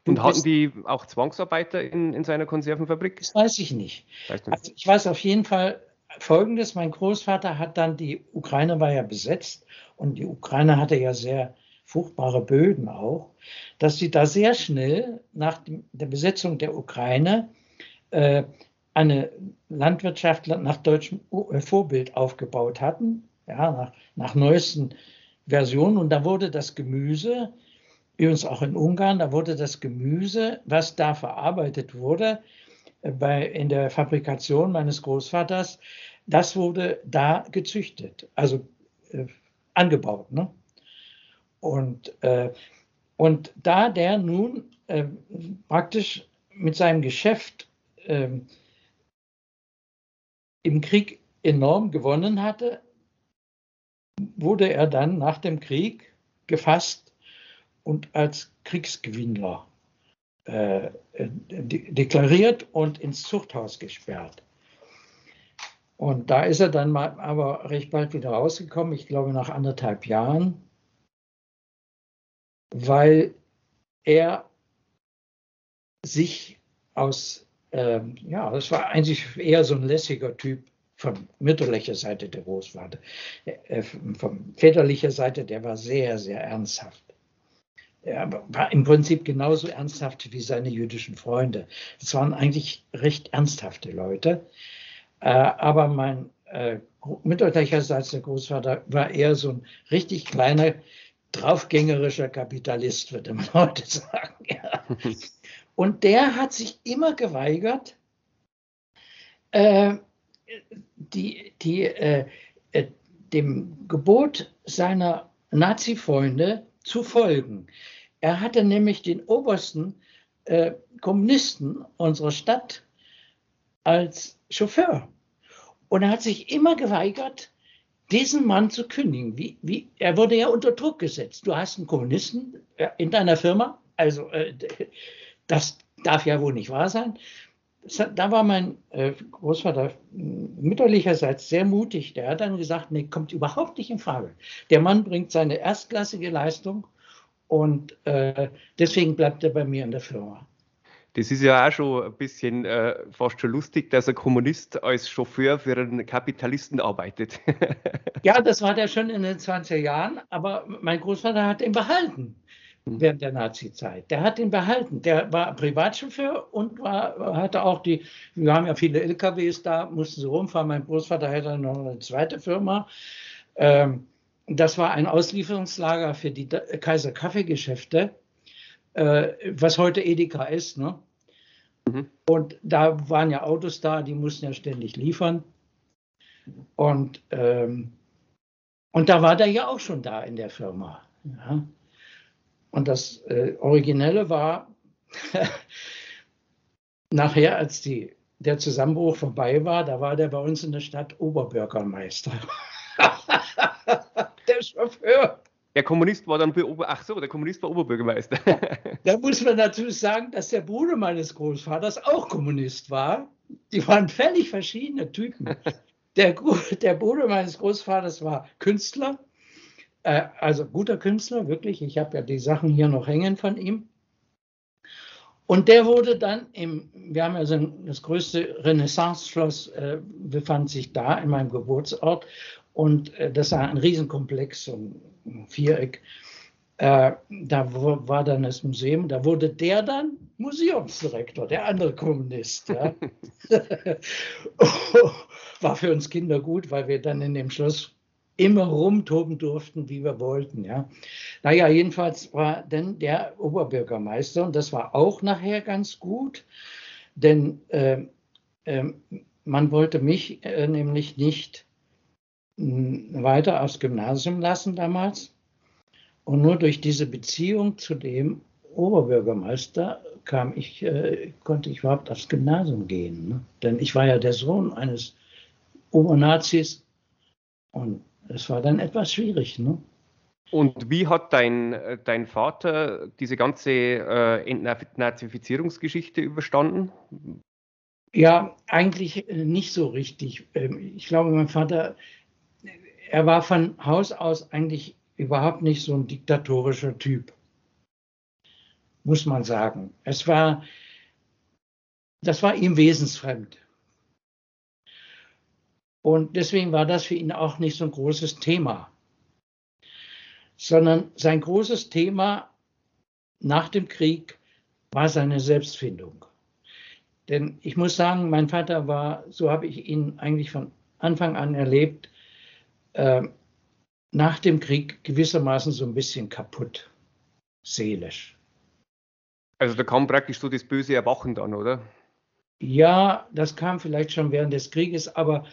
Speaker 1: Und hatten die auch Zwangsarbeiter in, in seiner Konservenfabrik?
Speaker 2: Das weiß ich nicht. Also ich weiß auf jeden Fall Folgendes. Mein Großvater hat dann, die Ukraine war ja besetzt und die Ukraine hatte ja sehr fruchtbare Böden auch, dass sie da sehr schnell nach der Besetzung der Ukraine äh, eine Landwirtschaft nach deutschem äh, Vorbild aufgebaut hatten, ja, nach, nach neuesten Versionen. Und da wurde das Gemüse, übrigens auch in Ungarn, da wurde das Gemüse, was da verarbeitet wurde, äh, bei, in der Fabrikation meines Großvaters, das wurde da gezüchtet, also äh, angebaut. Ne? Und, äh, und da der nun äh, praktisch mit seinem Geschäft ähm, im Krieg enorm gewonnen hatte, wurde er dann nach dem Krieg gefasst und als Kriegsgewinnler äh, de deklariert und ins Zuchthaus gesperrt. Und da ist er dann mal, aber recht bald wieder rausgekommen, ich glaube nach anderthalb Jahren, weil er sich aus ähm, ja, das war eigentlich eher so ein lässiger Typ von mütterlicher Seite der Großvater. Äh, von väterlicher Seite, der war sehr, sehr ernsthaft. Er war im Prinzip genauso ernsthaft wie seine jüdischen Freunde. Es waren eigentlich recht ernsthafte Leute. Äh, aber mein äh, mütterlicherseits der Großvater war eher so ein richtig kleiner, draufgängerischer Kapitalist, würde man heute sagen. Ja. Und der hat sich immer geweigert, äh, die, die, äh, äh dem Gebot seiner Nazi-Freunde zu folgen. Er hatte nämlich den obersten äh, Kommunisten unserer Stadt als Chauffeur. Und er hat sich immer geweigert, diesen Mann zu kündigen. Wie, wie, er wurde ja unter Druck gesetzt. Du hast einen Kommunisten in deiner Firma, also äh, das darf ja wohl nicht wahr sein. Da war mein äh, Großvater mütterlicherseits sehr mutig. Der hat dann gesagt, nee, kommt überhaupt nicht in Frage. Der Mann bringt seine erstklassige Leistung und äh, deswegen bleibt er bei mir in der Firma.
Speaker 1: Das ist ja auch schon ein bisschen äh, fast schon lustig, dass ein Kommunist als Chauffeur für einen Kapitalisten arbeitet.
Speaker 2: ja, das war der schon in den 20er Jahren, aber mein Großvater hat ihn behalten hm. während der Nazi-Zeit. Der hat ihn behalten. Der war Privatchauffeur und war, hatte auch die, wir haben ja viele LKWs da, mussten sie rumfahren. Mein Großvater hatte noch eine zweite Firma. Ähm, das war ein Auslieferungslager für die Kaiser Kaffeegeschäfte, äh, was heute Edeka ist. Ne? Mhm. Und da waren ja Autos da, die mussten ja ständig liefern. Und, ähm, und da war der ja auch schon da in der Firma. Ja? Und das äh, Originelle war, nachher, als die, der Zusammenbruch vorbei war, da war der bei uns in der Stadt Oberbürgermeister.
Speaker 1: der Chauffeur. Der Kommunist war dann Ober Ach so, der Kommunist war Oberbürgermeister.
Speaker 2: Da muss man natürlich sagen, dass der Bruder meines Großvaters auch Kommunist war. Die waren völlig verschiedene Typen. Der, der Bruder meines Großvaters war Künstler, äh, also guter Künstler, wirklich. Ich habe ja die Sachen hier noch hängen von ihm. Und der wurde dann im, wir haben also das größte Renaissance-Schloss äh, befand sich da in meinem Geburtsort und äh, das war ein Riesenkomplex, so ein Viereck. Äh, da war dann das Museum, da wurde der dann Museumsdirektor, der andere Kommunist. Ja. war für uns Kinder gut, weil wir dann in dem Schloss immer rumtoben durften, wie wir wollten. Ja. Naja, jedenfalls war dann der Oberbürgermeister und das war auch nachher ganz gut, denn äh, äh, man wollte mich äh, nämlich nicht weiter aufs Gymnasium lassen damals. Und nur durch diese Beziehung zu dem Oberbürgermeister kam ich, äh, konnte ich überhaupt aufs Gymnasium gehen. Ne? Denn ich war ja der Sohn eines Obernazis und es war dann etwas schwierig. Ne?
Speaker 1: Und wie hat dein, dein Vater diese ganze äh, Entnazifizierungsgeschichte überstanden?
Speaker 2: Ja, eigentlich äh, nicht so richtig. Ähm, ich glaube, mein Vater er war von Haus aus eigentlich überhaupt nicht so ein diktatorischer Typ, muss man sagen. Es war, das war ihm wesensfremd. Und deswegen war das für ihn auch nicht so ein großes Thema, sondern sein großes Thema nach dem Krieg war seine Selbstfindung. Denn ich muss sagen, mein Vater war, so habe ich ihn eigentlich von Anfang an erlebt, äh, nach dem Krieg gewissermaßen so ein bisschen kaputt, seelisch.
Speaker 1: Also da kam praktisch so das böse Erwachen dann, oder?
Speaker 2: Ja, das kam vielleicht schon während des Krieges, aber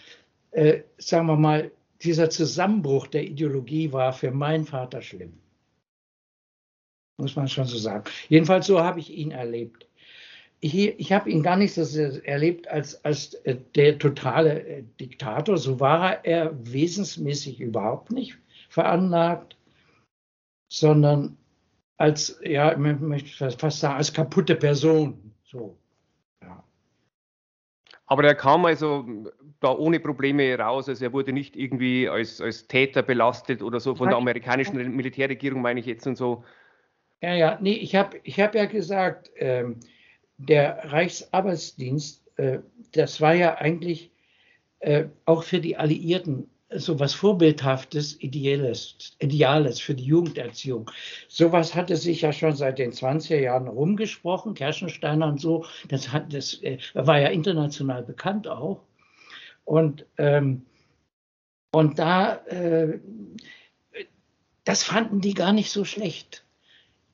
Speaker 2: äh, sagen wir mal, dieser Zusammenbruch der Ideologie war für meinen Vater schlimm. Muss man schon so sagen. Jedenfalls so habe ich ihn erlebt ich, ich habe ihn gar nicht so erlebt als, als äh, der totale äh, Diktator. So war er wesensmäßig überhaupt nicht veranlagt, sondern als, ja, ich möchte fast sagen, als kaputte Person. So. Ja.
Speaker 1: Aber er kam also da ohne Probleme raus. Also er wurde nicht irgendwie als, als Täter belastet oder so von der amerikanischen Militärregierung, meine ich jetzt und so.
Speaker 2: Ja, ja, nee, ich habe ich hab ja gesagt, ähm, der Reichsarbeitsdienst, äh, das war ja eigentlich äh, auch für die Alliierten so was Vorbildhaftes, Ideales, Ideales für die Jugenderziehung. Sowas hatte sich ja schon seit den 20er Jahren rumgesprochen, Kerschensteiner und so. Das, hat, das äh, war ja international bekannt auch. Und, ähm, und da, äh, das fanden die gar nicht so schlecht.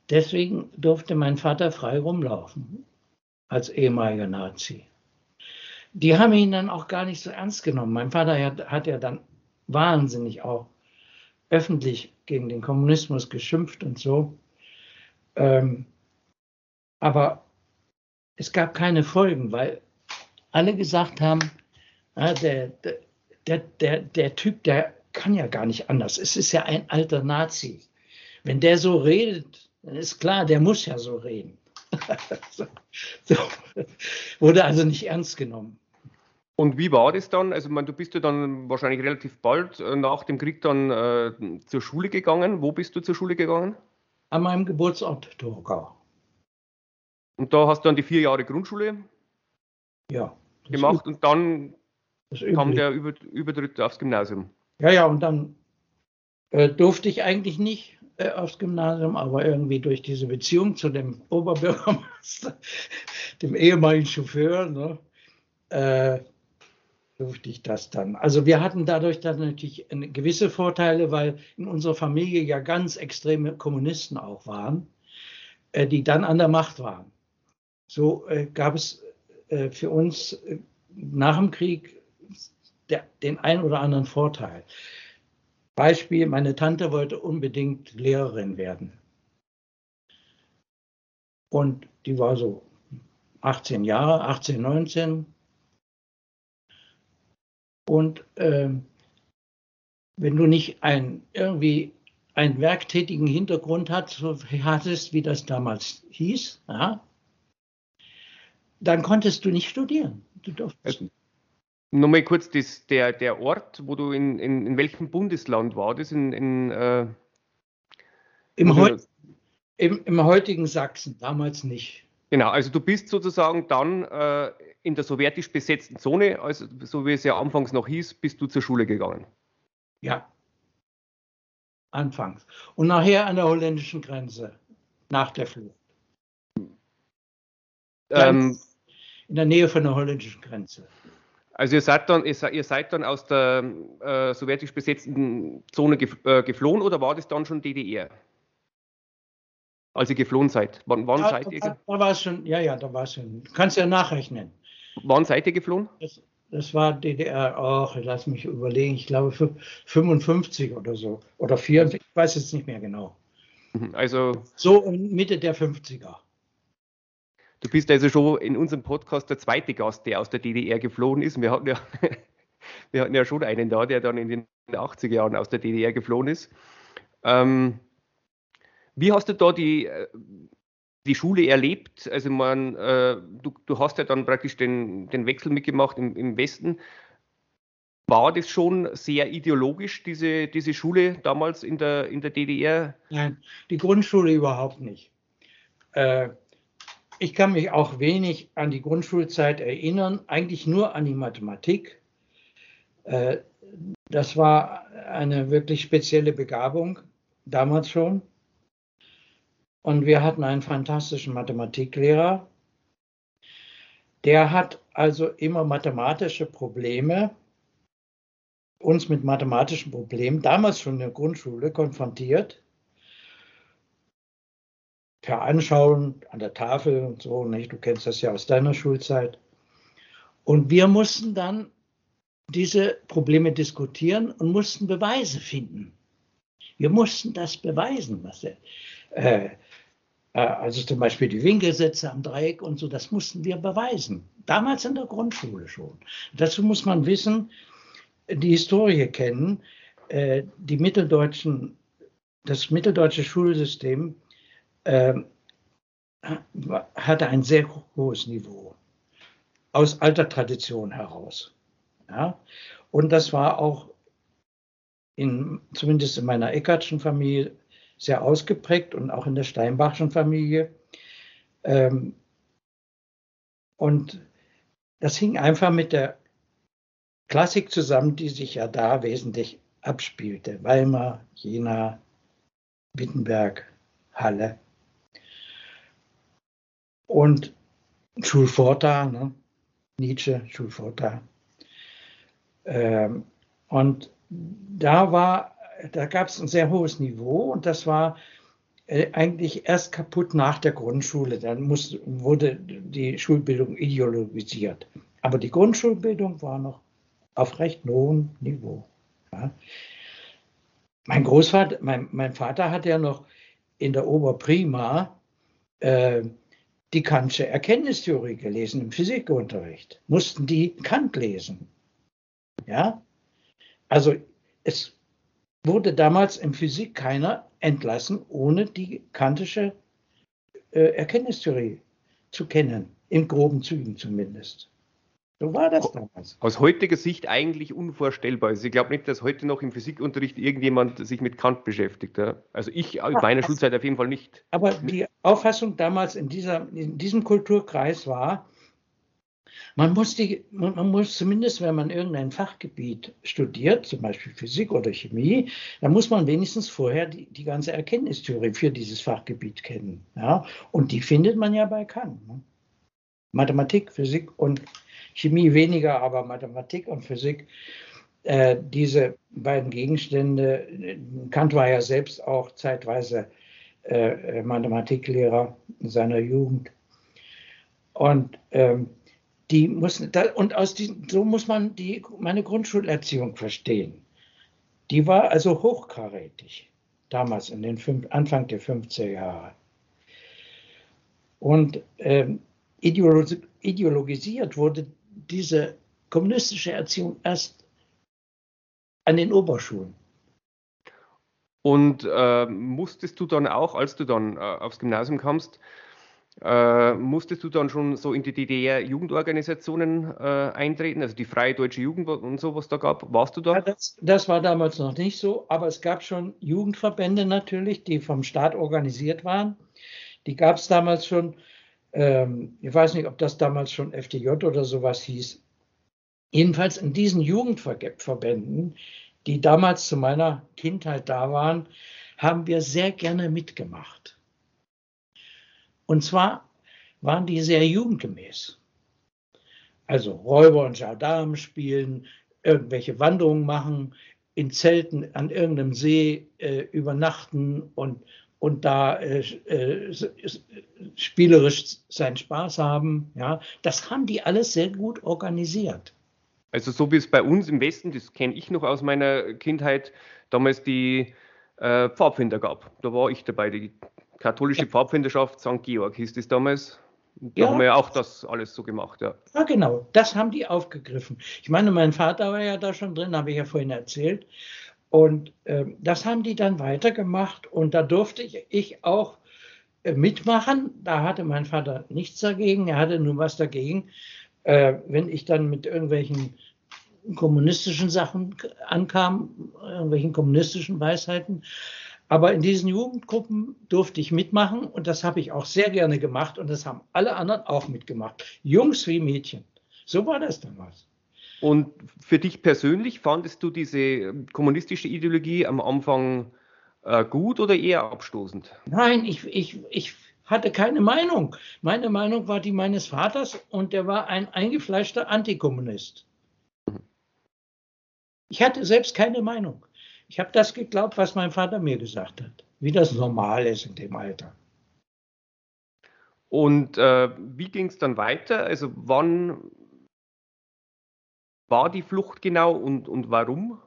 Speaker 2: Deswegen durfte mein Vater frei rumlaufen als ehemaliger Nazi. Die haben ihn dann auch gar nicht so ernst genommen. Mein Vater hat, hat ja dann wahnsinnig auch öffentlich gegen den Kommunismus geschimpft und so. Ähm, aber es gab keine Folgen, weil alle gesagt haben, ja, der, der, der, der Typ, der kann ja gar nicht anders. Es ist ja ein alter Nazi. Wenn der so redet, dann ist klar, der muss ja so reden. so, so. Wurde also nicht ernst genommen.
Speaker 1: Und wie war das dann? Also, man, du bist ja dann wahrscheinlich relativ bald äh, nach dem Krieg dann äh, zur Schule gegangen. Wo bist du zur Schule gegangen?
Speaker 2: An meinem Geburtsort Torgau.
Speaker 1: Und da hast du dann die vier Jahre Grundschule
Speaker 2: ja,
Speaker 1: gemacht und dann kam der Über Übertritt aufs Gymnasium.
Speaker 2: Ja, ja, und dann äh, durfte ich eigentlich nicht äh, aufs Gymnasium, aber irgendwie durch diese Beziehung zu dem Oberbürgermeister, dem ehemaligen Chauffeur, ne, äh, durfte ich das dann. Also wir hatten dadurch dann natürlich gewisse Vorteile, weil in unserer Familie ja ganz extreme Kommunisten auch waren, äh, die dann an der Macht waren. So äh, gab es äh, für uns nach dem Krieg der, den ein oder anderen Vorteil. Beispiel, meine Tante wollte unbedingt Lehrerin werden. Und die war so 18 Jahre, 18, 19, und äh, wenn du nicht ein, irgendwie einen werktätigen Hintergrund hattest, wie das damals hieß, ja, dann konntest du nicht studieren. Du durftest
Speaker 1: nicht. Nochmal kurz das, der, der Ort, wo du in, in, in welchem Bundesland war das? In, in, äh,
Speaker 2: Im, heut, im, Im heutigen Sachsen, damals nicht.
Speaker 1: Genau, also du bist sozusagen dann äh, in der sowjetisch besetzten Zone, also so wie es ja anfangs noch hieß, bist du zur Schule gegangen.
Speaker 2: Ja, anfangs. Und nachher an der holländischen Grenze, nach der Flucht. Ähm, in der Nähe von der holländischen Grenze.
Speaker 1: Also ihr seid dann, ihr seid dann aus der äh, sowjetisch besetzten Zone äh, geflohen oder war das dann schon DDR? als ihr geflohen seid? Wann, wann
Speaker 2: ja,
Speaker 1: seid ihr?
Speaker 2: Da, da war es schon, ja, ja, da war es schon. Du kannst ja nachrechnen.
Speaker 1: Wann seid ihr geflohen?
Speaker 2: Das, das war DDR, ach, lass mich überlegen, ich glaube 55 oder so. Oder 54, ich weiß jetzt nicht mehr genau.
Speaker 1: Mhm, also.
Speaker 2: So Mitte der 50er.
Speaker 1: Du bist also schon in unserem Podcast der zweite Gast, der aus der DDR geflohen ist. Wir hatten ja, wir hatten ja schon einen da, der dann in den 80er Jahren aus der DDR geflohen ist. Ähm, wie hast du da die, äh, die Schule erlebt? Also man, äh, du, du hast ja dann praktisch den, den Wechsel mitgemacht im, im Westen. War das schon sehr ideologisch, diese, diese Schule damals in der, in der DDR?
Speaker 2: Nein, die Grundschule überhaupt nicht. Äh, ich kann mich auch wenig an die Grundschulzeit erinnern, eigentlich nur an die Mathematik. Äh, das war eine wirklich spezielle Begabung, damals schon. Und wir hatten einen fantastischen Mathematiklehrer. Der hat also immer mathematische Probleme, uns mit mathematischen Problemen, damals schon in der Grundschule, konfrontiert. Per Anschauen an der Tafel und so, nicht? du kennst das ja aus deiner Schulzeit. Und wir mussten dann diese Probleme diskutieren und mussten Beweise finden. Wir mussten das beweisen, was er, äh, äh, also zum Beispiel die Winkelsätze am Dreieck und so, das mussten wir beweisen. Damals in der Grundschule schon. Dazu muss man wissen, die Historie kennen. Äh, die mitteldeutschen, das mitteldeutsche Schulsystem hatte ein sehr hohes Niveau aus alter Tradition heraus. Ja? Und das war auch in, zumindest in meiner Eckartschen Familie sehr ausgeprägt und auch in der Steinbachschen Familie. Ähm, und das hing einfach mit der Klassik zusammen, die sich ja da wesentlich abspielte. Weimar, Jena, Wittenberg, Halle. Und Schulforta, ne? Nietzsche, Schulforta. Ähm, und da war, da gab es ein sehr hohes Niveau und das war äh, eigentlich erst kaputt nach der Grundschule. Dann muss, wurde die Schulbildung ideologisiert. Aber die Grundschulbildung war noch auf recht hohem Niveau. Ja. Mein Großvater, mein, mein Vater hat ja noch in der Oberprima äh, die Kantsche Erkenntnistheorie gelesen im Physikunterricht. Mussten die Kant lesen. Ja? Also es wurde damals in Physik keiner entlassen, ohne die kantische äh, Erkenntnistheorie zu kennen, in groben Zügen zumindest. So war das damals.
Speaker 1: Aus heutiger Sicht eigentlich unvorstellbar. Also ich glaube nicht, dass heute noch im Physikunterricht irgendjemand sich mit Kant beschäftigt. Ja? Also ich in meiner Schulzeit auf jeden Fall nicht.
Speaker 2: Aber die Auffassung damals in, dieser, in diesem Kulturkreis war, man muss, die, man muss zumindest, wenn man irgendein Fachgebiet studiert, zum Beispiel Physik oder Chemie, dann muss man wenigstens vorher die, die ganze Erkenntnistheorie für dieses Fachgebiet kennen. Ja? Und die findet man ja bei Kant. Ne? Mathematik, Physik und Chemie weniger, aber Mathematik und Physik, äh, diese beiden Gegenstände, Kant war ja selbst auch zeitweise äh, Mathematiklehrer in seiner Jugend. Und ähm, die mussten, da, und aus diesen, so muss man die, meine Grundschulerziehung verstehen. Die war also hochkarätig, damals in den fünf, Anfang der 50er Jahre. Und ähm, ideologisiert wurde diese kommunistische Erziehung erst an den Oberschulen.
Speaker 1: Und äh, musstest du dann auch, als du dann äh, aufs Gymnasium kamst, äh, musstest du dann schon so in die DDR-Jugendorganisationen äh, eintreten, also die Freie Deutsche Jugend und so, was da gab? Warst du da? Ja,
Speaker 2: das, das, war damals noch nicht so, aber es gab schon Jugendverbände natürlich, die vom Staat organisiert waren. Die gab es damals schon ähm, ich weiß nicht, ob das damals schon FDJ oder sowas hieß. Jedenfalls in diesen Jugendverbänden, die damals zu meiner Kindheit da waren, haben wir sehr gerne mitgemacht. Und zwar waren die sehr jugendgemäß. Also Räuber und Gendarmen spielen, irgendwelche Wanderungen machen, in Zelten an irgendeinem See äh, übernachten und und da äh, äh, spielerisch seinen Spaß haben. Ja, das haben die alles sehr gut organisiert.
Speaker 1: Also so wie es bei uns im Westen, das kenne ich noch aus meiner Kindheit, damals die äh, Pfadfinder gab. Da war ich dabei, die katholische ja. Pfadfinderschaft St. Georg hieß das damals. Da ja. haben wir ja auch das alles so gemacht, ja.
Speaker 2: Ja, genau, das haben die aufgegriffen. Ich meine, mein Vater war ja da schon drin, habe ich ja vorhin erzählt. Und äh, das haben die dann weitergemacht und da durfte ich, ich auch äh, mitmachen. Da hatte mein Vater nichts dagegen, er hatte nur was dagegen, äh, wenn ich dann mit irgendwelchen kommunistischen Sachen ankam, irgendwelchen kommunistischen Weisheiten. Aber in diesen Jugendgruppen durfte ich mitmachen und das habe ich auch sehr gerne gemacht und das haben alle anderen auch mitgemacht, Jungs wie Mädchen. So war das damals.
Speaker 1: Und für dich persönlich fandest du diese kommunistische Ideologie am Anfang äh, gut oder eher abstoßend?
Speaker 2: Nein, ich, ich, ich hatte keine Meinung. Meine Meinung war die meines Vaters und der war ein eingefleischter Antikommunist. Ich hatte selbst keine Meinung. Ich habe das geglaubt, was mein Vater mir gesagt hat, wie das normal ist in dem Alter.
Speaker 1: Und äh, wie ging es dann weiter? Also wann war die Flucht genau und, und warum?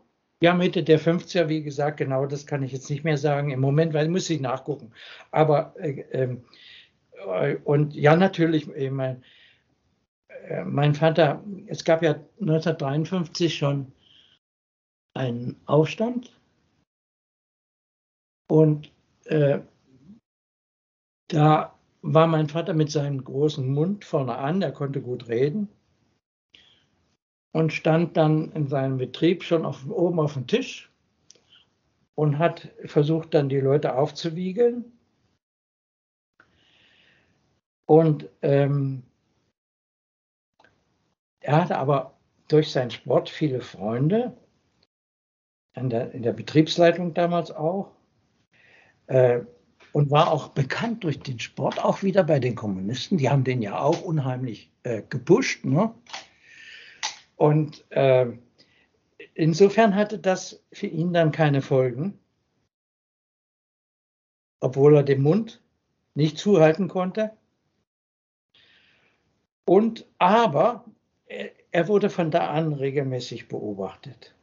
Speaker 2: Ja, Mitte der 50er, wie gesagt, genau das kann ich jetzt nicht mehr sagen im Moment, weil muss ich nachgucken. Aber äh, ähm, äh, und ja, natürlich, ich mein, äh, mein Vater, es gab ja 1953 schon einen Aufstand und äh, da war mein Vater mit seinem großen Mund vorne an, er konnte gut reden und stand dann in seinem Betrieb schon auf, oben auf dem Tisch und hat versucht dann die Leute aufzuwiegeln. Und ähm, er hatte aber durch seinen Sport viele Freunde, in der, in der Betriebsleitung damals auch, äh, und war auch bekannt durch den Sport, auch wieder bei den Kommunisten. Die haben den ja auch unheimlich äh, gepusht. Ne? Und äh, insofern hatte das für ihn dann keine Folgen, obwohl er den Mund nicht zuhalten konnte. Und aber er wurde von da an regelmäßig beobachtet.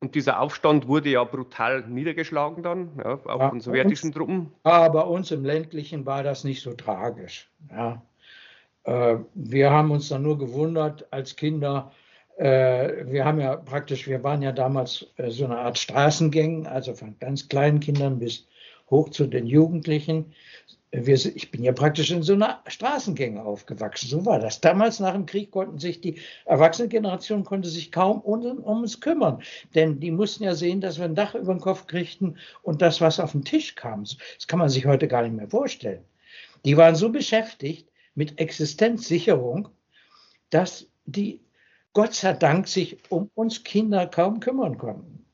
Speaker 1: Und dieser Aufstand wurde ja brutal niedergeschlagen dann, ja, auch ja, von sowjetischen uns, Truppen.
Speaker 2: Ja, bei uns im ländlichen war das nicht so tragisch. Ja. Äh, wir haben uns dann nur gewundert als Kinder. Äh, wir haben ja praktisch, wir waren ja damals äh, so eine Art Straßengang, also von ganz kleinen Kindern bis hoch zu den Jugendlichen wir, ich bin ja praktisch in so einer Straßengänge aufgewachsen. So war das. Damals nach dem Krieg konnten sich die Erwachsenengeneration konnte sich kaum um, um uns kümmern, denn die mussten ja sehen, dass wir ein Dach über den Kopf kriegten und das, was auf den Tisch kam. Das kann man sich heute gar nicht mehr vorstellen. Die waren so beschäftigt mit Existenzsicherung, dass die Gott sei Dank sich um uns Kinder kaum kümmern konnten.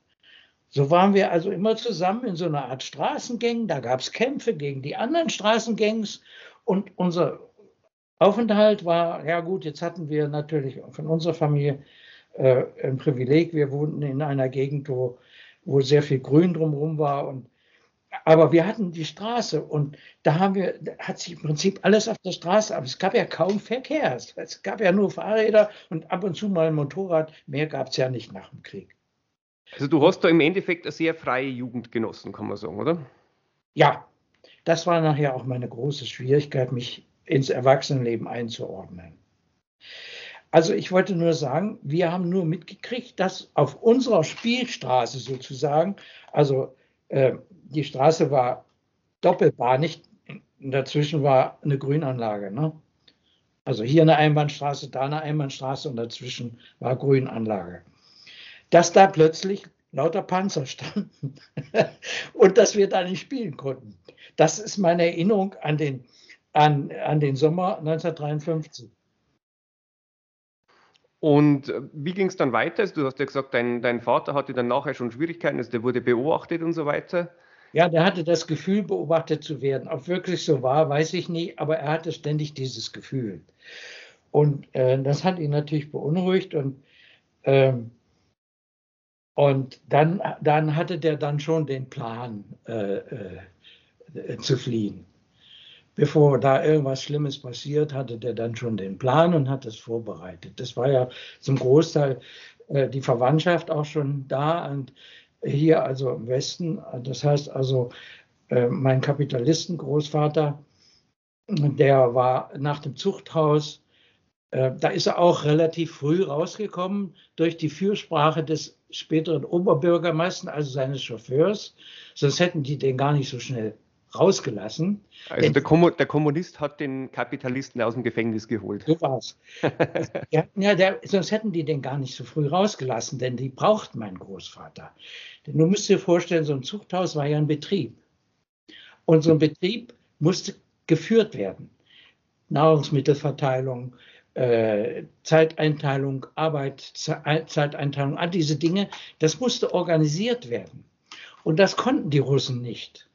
Speaker 2: So waren wir also immer zusammen in so einer Art Straßengang. Da gab es Kämpfe gegen die anderen Straßengangs und unser Aufenthalt war, ja gut, jetzt hatten wir natürlich von unserer Familie äh, ein Privileg. Wir wohnten in einer Gegend, wo, wo sehr viel Grün drumherum war. Und, aber wir hatten die Straße und da haben wir, hat sich im Prinzip alles auf der Straße, aber es gab ja kaum Verkehr. Es gab ja nur Fahrräder und ab und zu mal ein Motorrad. Mehr gab es ja nicht nach dem Krieg.
Speaker 1: Also du hast da im Endeffekt eine sehr freie Jugend genossen, kann man sagen, oder?
Speaker 2: Ja, das war nachher auch meine große Schwierigkeit, mich ins Erwachsenenleben einzuordnen. Also ich wollte nur sagen, wir haben nur mitgekriegt, dass auf unserer Spielstraße sozusagen, also äh, die Straße war doppelbahnig, dazwischen war eine Grünanlage. Ne? Also hier eine Einbahnstraße, da eine Einbahnstraße und dazwischen war Grünanlage dass da plötzlich lauter Panzer standen und dass wir da nicht spielen konnten. Das ist meine Erinnerung an den, an, an den Sommer 1953.
Speaker 1: Und äh, wie ging es dann weiter? Also du hast ja gesagt, dein, dein Vater hatte dann nachher schon Schwierigkeiten, also der wurde beobachtet und so weiter.
Speaker 2: Ja, der hatte das Gefühl, beobachtet zu werden. Ob wirklich so war, weiß ich nicht, aber er hatte ständig dieses Gefühl. Und äh, das hat ihn natürlich beunruhigt und ähm, und dann, dann hatte der dann schon den Plan äh, äh, zu fliehen. Bevor da irgendwas Schlimmes passiert, hatte der dann schon den Plan und hat es vorbereitet. Das war ja zum Großteil äh, die Verwandtschaft auch schon da und hier also im Westen. Das heißt also, äh, mein Kapitalistengroßvater, der war nach dem Zuchthaus äh, da ist er auch relativ früh rausgekommen durch die Fürsprache des späteren Oberbürgermeisters, also seines Chauffeurs. Sonst hätten die den gar nicht so schnell rausgelassen.
Speaker 1: Also der, Kommun der, Kommunist hat den Kapitalisten aus dem Gefängnis geholt.
Speaker 2: So war's. ja, ja der, sonst hätten die den gar nicht so früh rausgelassen, denn die braucht mein Großvater. Denn du musst dir vorstellen, so ein Zuchthaus war ja ein Betrieb. Und so ein Betrieb musste geführt werden. Nahrungsmittelverteilung, äh, Zeiteinteilung, Arbeitszeiteinteilung, all diese Dinge, das musste organisiert werden. Und das konnten die Russen nicht,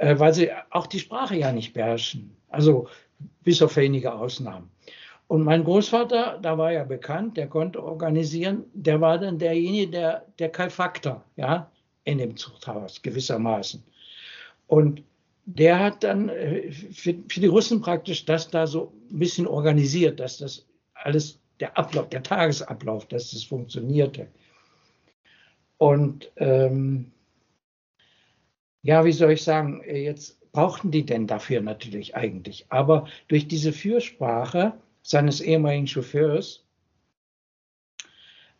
Speaker 2: äh, weil sie auch die Sprache ja nicht beherrschen. Also bis auf wenige Ausnahmen. Und mein Großvater, da war ja bekannt, der konnte organisieren, der war dann derjenige, der, der Kalfaktor, ja, in dem Zuchthaus gewissermaßen. Und der hat dann äh, für, für, die Russen praktisch das da so ein bisschen organisiert, dass das alles, der Ablauf, der Tagesablauf, dass das funktionierte. Und ähm, ja, wie soll ich sagen, äh, jetzt brauchten die denn dafür natürlich eigentlich. Aber durch diese Fürsprache seines ehemaligen Chauffeurs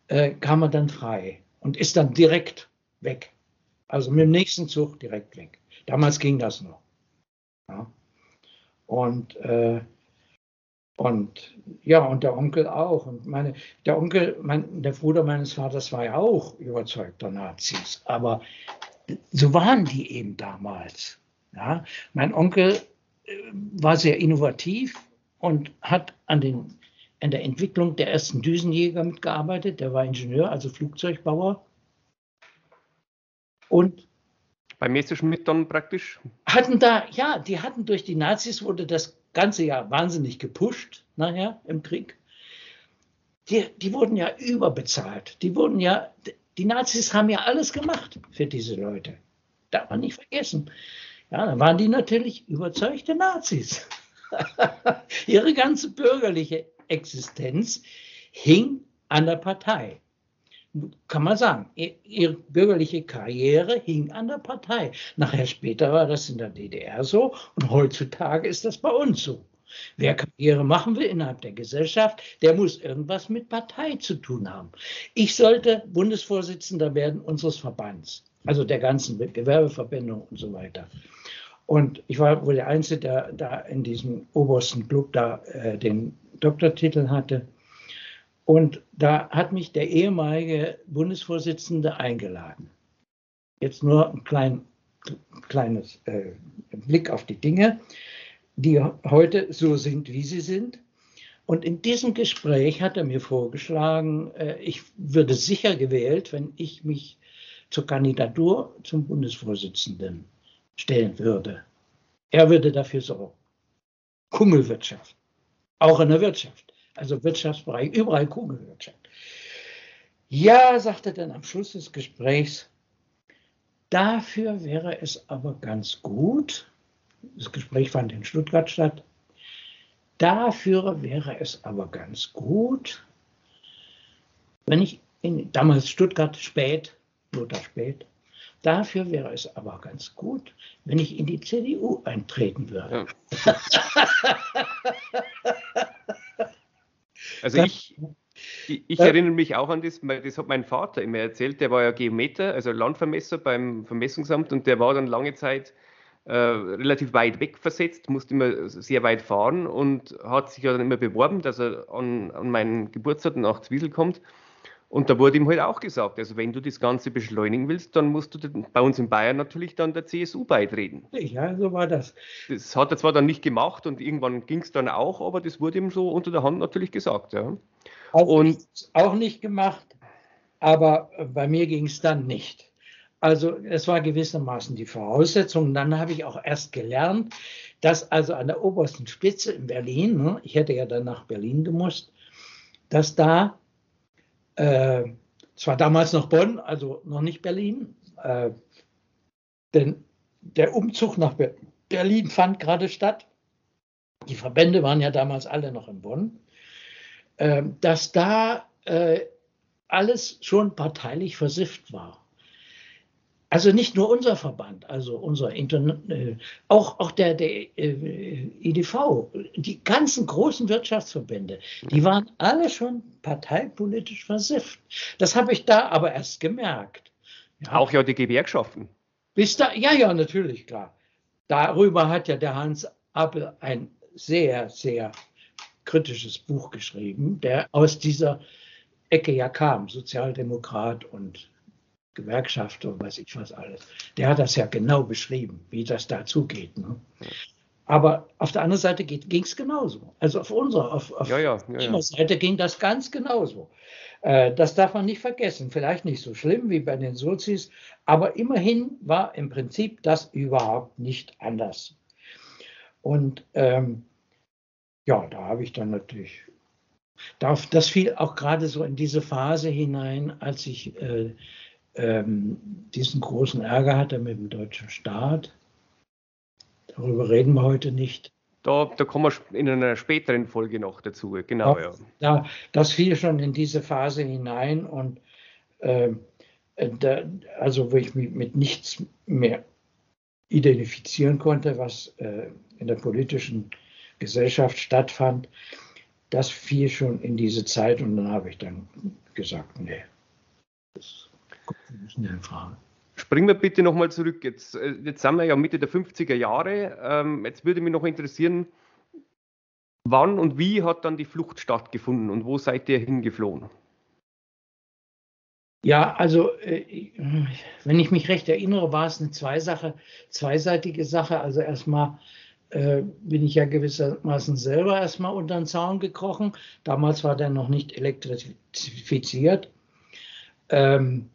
Speaker 2: äh, kam er dann frei und ist dann direkt weg. Also mit dem nächsten Zug direkt weg. Damals ging das noch. Ja. Und, äh, und ja, und der Onkel auch. Und meine, der Onkel, mein, der Bruder meines Vaters war ja auch überzeugter Nazis. Aber so waren die eben damals. Ja. Mein Onkel äh, war sehr innovativ und hat an den an der Entwicklung der ersten Düsenjäger mitgearbeitet. Der war Ingenieur, also Flugzeugbauer.
Speaker 1: Und bei Messerschmitt dann praktisch?
Speaker 2: Hatten da, ja, die hatten durch die Nazis wurde das ganze Jahr wahnsinnig gepusht nachher im Krieg. Die, die wurden ja überbezahlt. Die wurden ja, die Nazis haben ja alles gemacht für diese Leute. Darf man nicht vergessen. Ja, dann waren die natürlich überzeugte Nazis. Ihre ganze bürgerliche Existenz hing an der Partei. Kann man sagen, ihre bürgerliche Karriere hing an der Partei. Nachher später war das in der DDR so und heutzutage ist das bei uns so. Wer Karriere machen will innerhalb der Gesellschaft, der muss irgendwas mit Partei zu tun haben. Ich sollte Bundesvorsitzender werden unseres Verbands, also der ganzen Gewerbeverbände und so weiter. Und ich war wohl der Einzige, der da in diesem obersten Club da äh, den Doktortitel hatte. Und da hat mich der ehemalige Bundesvorsitzende eingeladen. Jetzt nur ein klein, kleines äh, Blick auf die Dinge die heute so sind, wie sie sind. Und in diesem Gespräch hat er mir vorgeschlagen, äh, ich würde sicher gewählt, wenn ich mich zur Kandidatur zum Bundesvorsitzenden stellen würde. Er würde dafür sorgen. Kungelwirtschaft. Auch in der Wirtschaft. Also Wirtschaftsbereich, überall Kungelwirtschaft. Ja, sagte er dann am Schluss des Gesprächs, dafür wäre es aber ganz gut, das Gespräch fand in Stuttgart statt. Dafür wäre es aber ganz gut, wenn ich in damals Stuttgart spät, Lothar spät, dafür wäre es aber ganz gut, wenn ich in die CDU eintreten würde. Ja.
Speaker 1: also ich, ich, ich, erinnere mich auch an das, das hat mein Vater immer erzählt, der war ja Geometer, also Landvermesser beim Vermessungsamt und der war dann lange Zeit äh, relativ weit weg versetzt, musste immer sehr weit fahren und hat sich ja dann immer beworben, dass er an, an meinen Geburtstag nach Zwiesel kommt. Und da wurde ihm halt auch gesagt, also wenn du das Ganze beschleunigen willst, dann musst du bei uns in Bayern natürlich dann der CSU beitreten.
Speaker 2: Ja, so war das.
Speaker 1: Das hat er zwar dann nicht gemacht und irgendwann ging es dann auch, aber das wurde ihm so unter der Hand natürlich gesagt. Ja.
Speaker 2: Auch, und, nicht, auch nicht gemacht, aber bei mir ging es dann nicht. Also es war gewissermaßen die Voraussetzung. Dann habe ich auch erst gelernt, dass also an der obersten Spitze in Berlin, ne, ich hätte ja dann nach Berlin gemusst, dass da, äh, zwar damals noch Bonn, also noch nicht Berlin, äh, denn der Umzug nach Berlin fand gerade statt. Die Verbände waren ja damals alle noch in Bonn, äh, dass da äh, alles schon parteilich versifft war. Also nicht nur unser Verband, also unser Internet, äh, auch, auch der, der äh, EDV, die ganzen großen Wirtschaftsverbände, die waren alle schon parteipolitisch versifft. Das habe ich da aber erst gemerkt.
Speaker 1: Ja. Auch ja die Gewerkschaften.
Speaker 2: Bis da, ja, ja, natürlich, klar. Darüber hat ja der Hans Appel ein sehr, sehr kritisches Buch geschrieben, der aus dieser Ecke ja kam, Sozialdemokrat und Gewerkschaft und weiß ich was alles. Der hat das ja genau beschrieben, wie das da zugeht. Ne? Aber auf der anderen Seite ging es genauso. Also auf unserer, auf, auf ja, ja, ja, Seite ging das ganz genauso. Äh, das darf man nicht vergessen. Vielleicht nicht so schlimm wie bei den Sozis, aber immerhin war im Prinzip das überhaupt nicht anders. Und ähm, ja, da habe ich dann natürlich, das fiel auch gerade so in diese Phase hinein, als ich äh, ähm, diesen großen Ärger hatte mit dem deutschen Staat. Darüber reden wir heute nicht.
Speaker 1: Da, da kommen wir in einer späteren Folge noch dazu, genau.
Speaker 2: Ja, ja. das fiel schon in diese Phase hinein und äh, da, also wo ich mich mit nichts mehr identifizieren konnte, was äh, in der politischen Gesellschaft stattfand, das fiel schon in diese Zeit und dann habe ich dann gesagt, nee,
Speaker 1: das Frage. Springen wir bitte nochmal zurück. Jetzt, äh, jetzt sind wir ja Mitte der 50er Jahre. Ähm, jetzt würde mich noch interessieren, wann und wie hat dann die Flucht stattgefunden und wo seid ihr hingeflohen?
Speaker 2: Ja, also äh, wenn ich mich recht erinnere, war es eine Zweisache, zweiseitige Sache. Also erstmal äh, bin ich ja gewissermaßen selber erstmal unter den Zaun gekrochen. Damals war der noch nicht elektrifiziert. Ähm,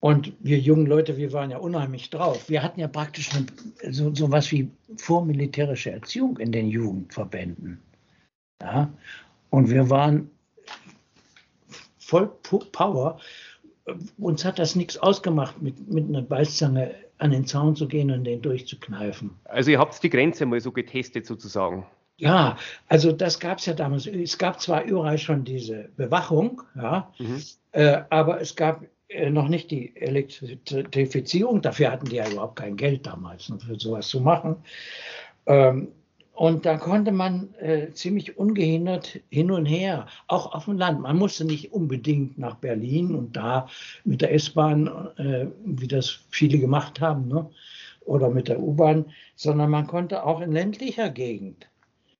Speaker 2: und wir jungen Leute, wir waren ja unheimlich drauf. Wir hatten ja praktisch eine, so, so was wie vormilitärische Erziehung in den Jugendverbänden. Ja? Und wir waren voll Power. Uns hat das nichts ausgemacht, mit, mit einer Beißzange an den Zaun zu gehen und den durchzukneifen.
Speaker 1: Also ihr habt die Grenze mal so getestet sozusagen.
Speaker 2: Ja, also das gab es ja damals. Es gab zwar überall schon diese Bewachung, ja, mhm. äh, aber es gab noch nicht die Elektrifizierung. Dafür hatten die ja überhaupt kein Geld damals, um für sowas zu machen. Ähm, und da konnte man äh, ziemlich ungehindert hin und her, auch auf dem Land. Man musste nicht unbedingt nach Berlin und da mit der S-Bahn, äh, wie das viele gemacht haben, ne? oder mit der U-Bahn, sondern man konnte auch in ländlicher Gegend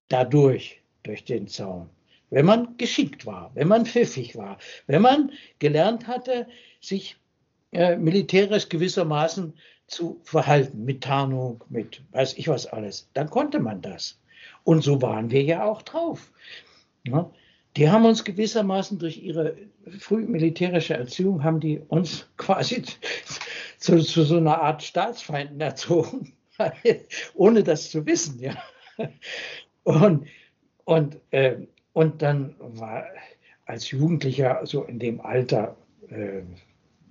Speaker 2: dadurch, durch den Zaun. Wenn man geschickt war, wenn man pfiffig war, wenn man gelernt hatte, sich äh, militärisch gewissermaßen zu verhalten, mit Tarnung, mit weiß ich was alles. Dann konnte man das. Und so waren wir ja auch drauf. Ja, die haben uns gewissermaßen durch ihre früh militärische Erziehung, haben die uns quasi zu, zu so einer Art Staatsfeinden erzogen, ohne das zu wissen. Ja. Und, und, äh, und dann war als Jugendlicher, so in dem Alter, äh,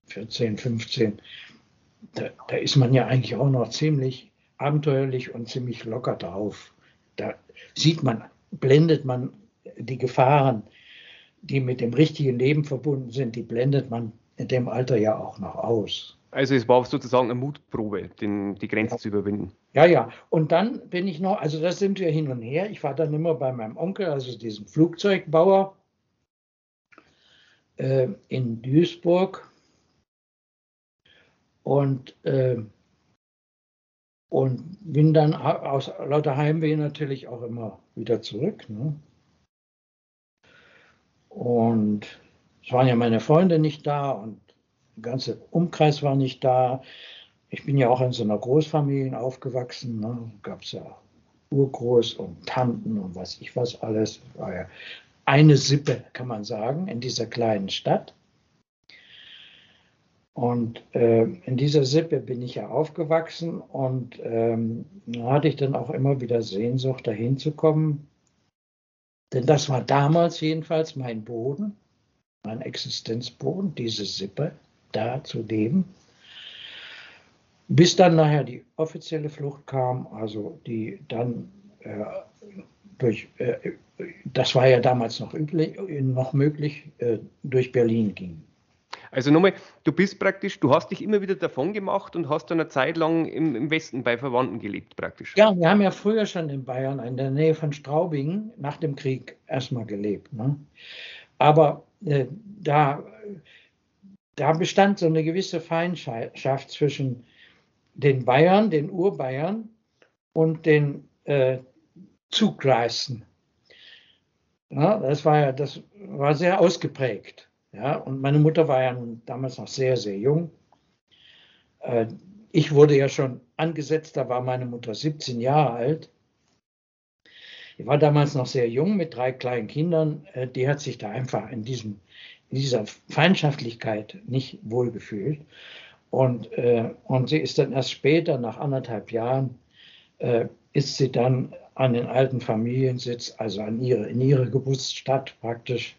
Speaker 2: 14, 15, da, da ist man ja eigentlich auch noch ziemlich abenteuerlich und ziemlich locker drauf. Da sieht man, blendet man die Gefahren, die mit dem richtigen Leben verbunden sind, die blendet man in dem Alter ja auch noch aus.
Speaker 1: Also es war sozusagen eine Mutprobe, den, die Grenze ja. zu überwinden.
Speaker 2: Ja, ja. Und dann bin ich noch, also das sind wir hin und her. Ich war dann immer bei meinem Onkel, also diesem Flugzeugbauer äh, in Duisburg. Und, äh, und bin dann aus lauter Heimweh natürlich auch immer wieder zurück. Ne? Und es waren ja meine Freunde nicht da und ganze Umkreis war nicht da. Ich bin ja auch in so einer Großfamilie aufgewachsen. Ne? Gab es ja Urgroß und Tanten und was ich was alles. War ja eine Sippe, kann man sagen, in dieser kleinen Stadt. Und äh, in dieser Sippe bin ich ja aufgewachsen und ähm, hatte ich dann auch immer wieder Sehnsucht, dahin zu kommen. Denn das war damals jedenfalls mein Boden, mein Existenzboden, diese Sippe, da zu leben. Bis dann nachher die offizielle Flucht kam, also die dann äh, durch, äh, das war ja damals noch, üblich, noch möglich, äh, durch Berlin ging.
Speaker 1: Also nochmal, du bist praktisch, du hast dich immer wieder davon gemacht und hast dann eine Zeit lang im, im, Westen bei Verwandten gelebt praktisch.
Speaker 2: Ja, wir haben ja früher schon in Bayern in der Nähe von Straubing nach dem Krieg erstmal gelebt. Ne? Aber äh, da, da bestand so eine gewisse Feindschaft zwischen den Bayern, den Urbayern und den äh, Zugreisten. Ja, das war ja, das war sehr ausgeprägt. Ja, und meine Mutter war ja damals noch sehr, sehr jung. Äh, ich wurde ja schon angesetzt, da war meine Mutter 17 Jahre alt. Ich war damals noch sehr jung mit drei kleinen Kindern. Äh, die hat sich da einfach in, diesem, dieser Feindschaftlichkeit nicht wohlgefühlt. Und, äh, und sie ist dann erst später, nach anderthalb Jahren, ist sie dann an den alten Familiensitz, also an ihre, in ihre Geburtsstadt praktisch,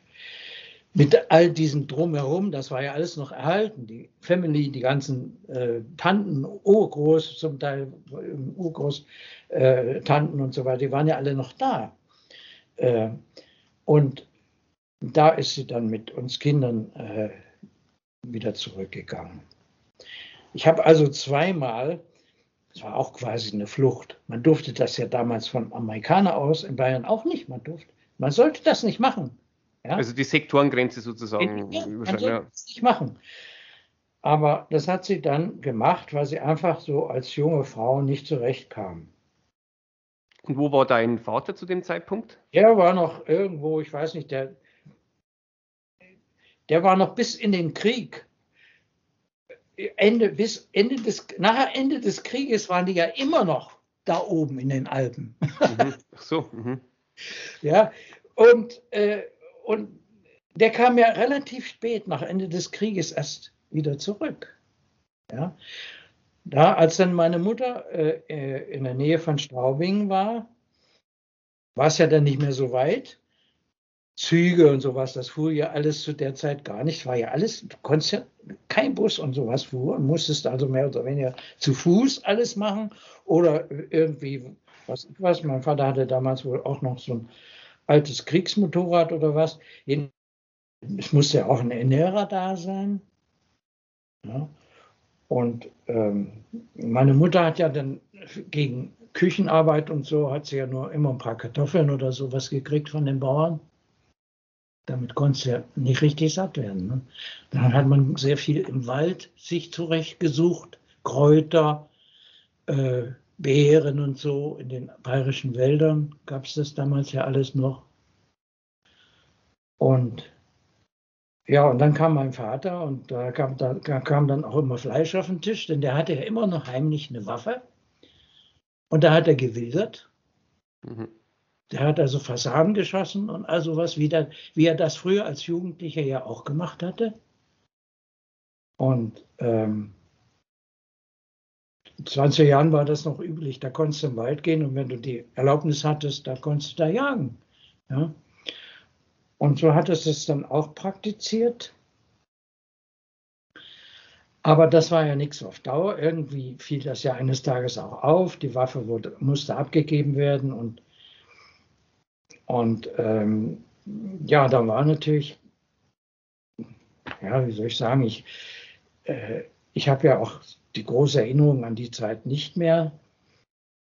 Speaker 2: mit all diesem Drumherum, das war ja alles noch erhalten. Die Family, die ganzen äh, Tanten, Urgroß, zum Teil Urgroß, äh, Tanten und so weiter, die waren ja alle noch da. Äh, und da ist sie dann mit uns Kindern äh, wieder zurückgegangen. Ich habe also zweimal, das war auch quasi eine Flucht, man durfte das ja damals von Amerikanern aus in Bayern auch nicht, man durfte, man sollte das nicht machen.
Speaker 1: Ja? Also die Sektorengrenze sozusagen. Ja,
Speaker 2: kann ja. nicht machen. Aber das hat sie dann gemacht, weil sie einfach so als junge Frau nicht zurechtkam.
Speaker 1: Und wo war dein Vater zu dem Zeitpunkt?
Speaker 2: Er war noch irgendwo, ich weiß nicht, der, der war noch bis in den Krieg. Ende, bis Ende des, nach Ende des Krieges waren die ja immer noch da oben in den Alpen.
Speaker 1: Mhm. So. Mhm.
Speaker 2: Ja, und, äh, und der kam ja relativ spät nach Ende des Krieges erst wieder zurück. Ja, da, als dann meine Mutter äh, äh in der Nähe von Straubing war, war es ja dann nicht mehr so weit. Züge und sowas, das fuhr ja alles zu der Zeit gar nicht. War ja alles, du konntest ja kein Bus und sowas fuhr und musstest also mehr oder weniger zu Fuß alles machen oder irgendwie, was ich weiß, mein Vater hatte damals wohl auch noch so ein altes Kriegsmotorrad oder was. Es musste ja auch ein Ernährer da sein. Ja. Und ähm, meine Mutter hat ja dann gegen Küchenarbeit und so, hat sie ja nur immer ein paar Kartoffeln oder sowas gekriegt von den Bauern. Damit konnte sie ja nicht richtig satt werden. Ne? Dann hat man sehr viel im Wald sich zurechtgesucht, Kräuter, äh, Beeren und so. In den bayerischen Wäldern gab es das damals ja alles noch. Und ja, und dann kam mein Vater und da kam, da kam dann auch immer Fleisch auf den Tisch, denn der hatte ja immer noch heimlich eine Waffe. Und da hat er gewildert. Mhm. Der hat also Fassaden geschossen und also was, wie, der, wie er das früher als Jugendlicher ja auch gemacht hatte. Und ähm, 20 Jahren war das noch üblich, da konntest du im Wald gehen und wenn du die Erlaubnis hattest, da konntest du da jagen. Ja? Und so hat es es dann auch praktiziert. Aber das war ja nichts auf Dauer. Irgendwie fiel das ja eines Tages auch auf. Die Waffe wurde, musste abgegeben werden. Und, und ähm, ja, da war natürlich, ja, wie soll ich sagen, ich, äh, ich habe ja auch die große Erinnerung an die Zeit nicht mehr.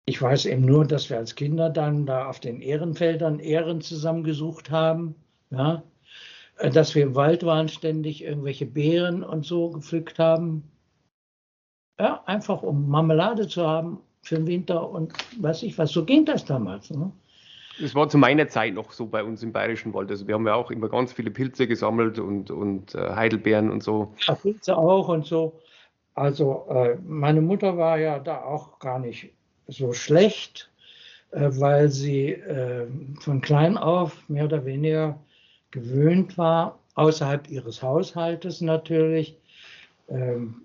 Speaker 2: Ich weiß eben nur, dass wir als Kinder dann da auf den Ehrenfeldern Ehren zusammengesucht haben ja, äh, dass wir im Wald waren, ständig irgendwelche Beeren und so gepflückt haben. Ja, einfach um Marmelade zu haben für den Winter und weiß ich was. So ging das damals. Ne?
Speaker 1: Das war zu meiner Zeit noch so bei uns im Bayerischen Wald. Also wir haben ja auch immer ganz viele Pilze gesammelt und, und äh, Heidelbeeren und so.
Speaker 2: Ja, Pilze auch und so. Also äh, meine Mutter war ja da auch gar nicht so schlecht, äh, weil sie äh, von klein auf mehr oder weniger gewöhnt war, außerhalb ihres Haushaltes natürlich, ähm,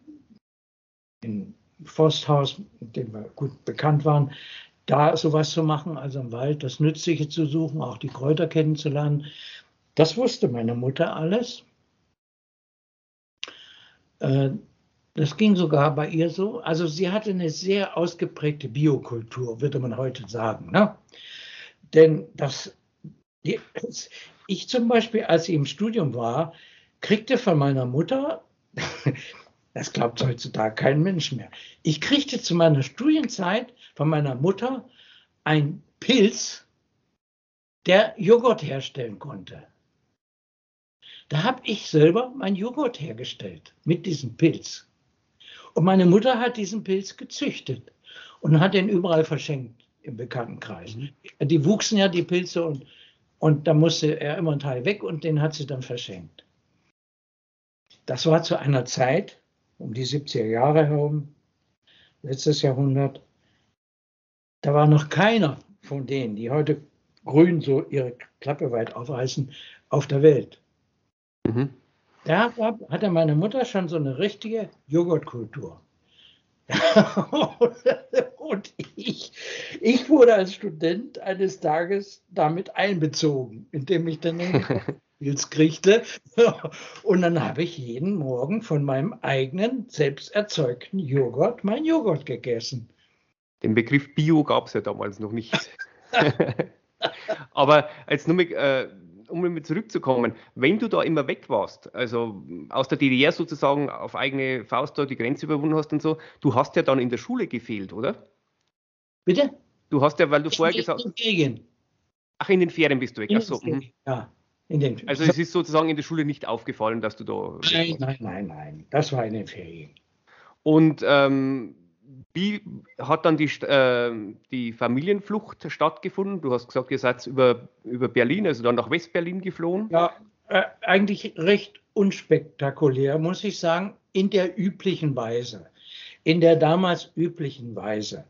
Speaker 2: im Forsthaus, mit dem wir gut bekannt waren, da sowas zu machen, also im Wald das Nützliche zu suchen, auch die Kräuter kennenzulernen. Das wusste meine Mutter alles. Äh, das ging sogar bei ihr so. Also sie hatte eine sehr ausgeprägte Biokultur, würde man heute sagen. Ne? Denn das, ich zum Beispiel, als ich im Studium war, kriegte von meiner Mutter, das glaubt heutzutage kein Mensch mehr, ich kriegte zu meiner Studienzeit von meiner Mutter einen Pilz, der Joghurt herstellen konnte. Da habe ich selber mein Joghurt hergestellt mit diesem Pilz. Und meine Mutter hat diesen Pilz gezüchtet und hat den überall verschenkt im Bekanntenkreis. Mhm. Die wuchsen ja, die Pilze, und und da musste er immer einen Teil weg und den hat sie dann verschenkt. Das war zu einer Zeit, um die 70er Jahre herum, letztes Jahrhundert, da war noch keiner von denen, die heute grün so ihre Klappe weit aufreißen, auf der Welt. Mhm. Da hatte meine Mutter schon so eine richtige Joghurtkultur. und ich, ich wurde als Student eines Tages damit einbezogen, indem ich dann Pilz kriegte. Und dann habe ich jeden Morgen von meinem eigenen, selbst erzeugten Joghurt mein Joghurt gegessen.
Speaker 1: Den Begriff Bio gab es ja damals noch nicht. Aber jetzt nur mit, äh, um zurückzukommen, wenn du da immer weg warst, also aus der DDR sozusagen auf eigene Faust da die Grenze überwunden hast und so, du hast ja dann in der Schule gefehlt, oder?
Speaker 2: Bitte?
Speaker 1: Du hast ja, weil du vorher gesagt hast. Ach, in den Ferien bist du weg. Ach so. Mhm. Ja. Also es ist sozusagen in der Schule nicht aufgefallen, dass du da.
Speaker 2: Nein, nein, nein, nein. Das war in den Ferien.
Speaker 1: Und ähm, wie hat dann die, äh, die Familienflucht stattgefunden? Du hast gesagt, ihr seid über, über Berlin, also dann nach Westberlin geflohen.
Speaker 2: Ja, äh, eigentlich recht unspektakulär, muss ich sagen, in der üblichen Weise. In der damals üblichen Weise.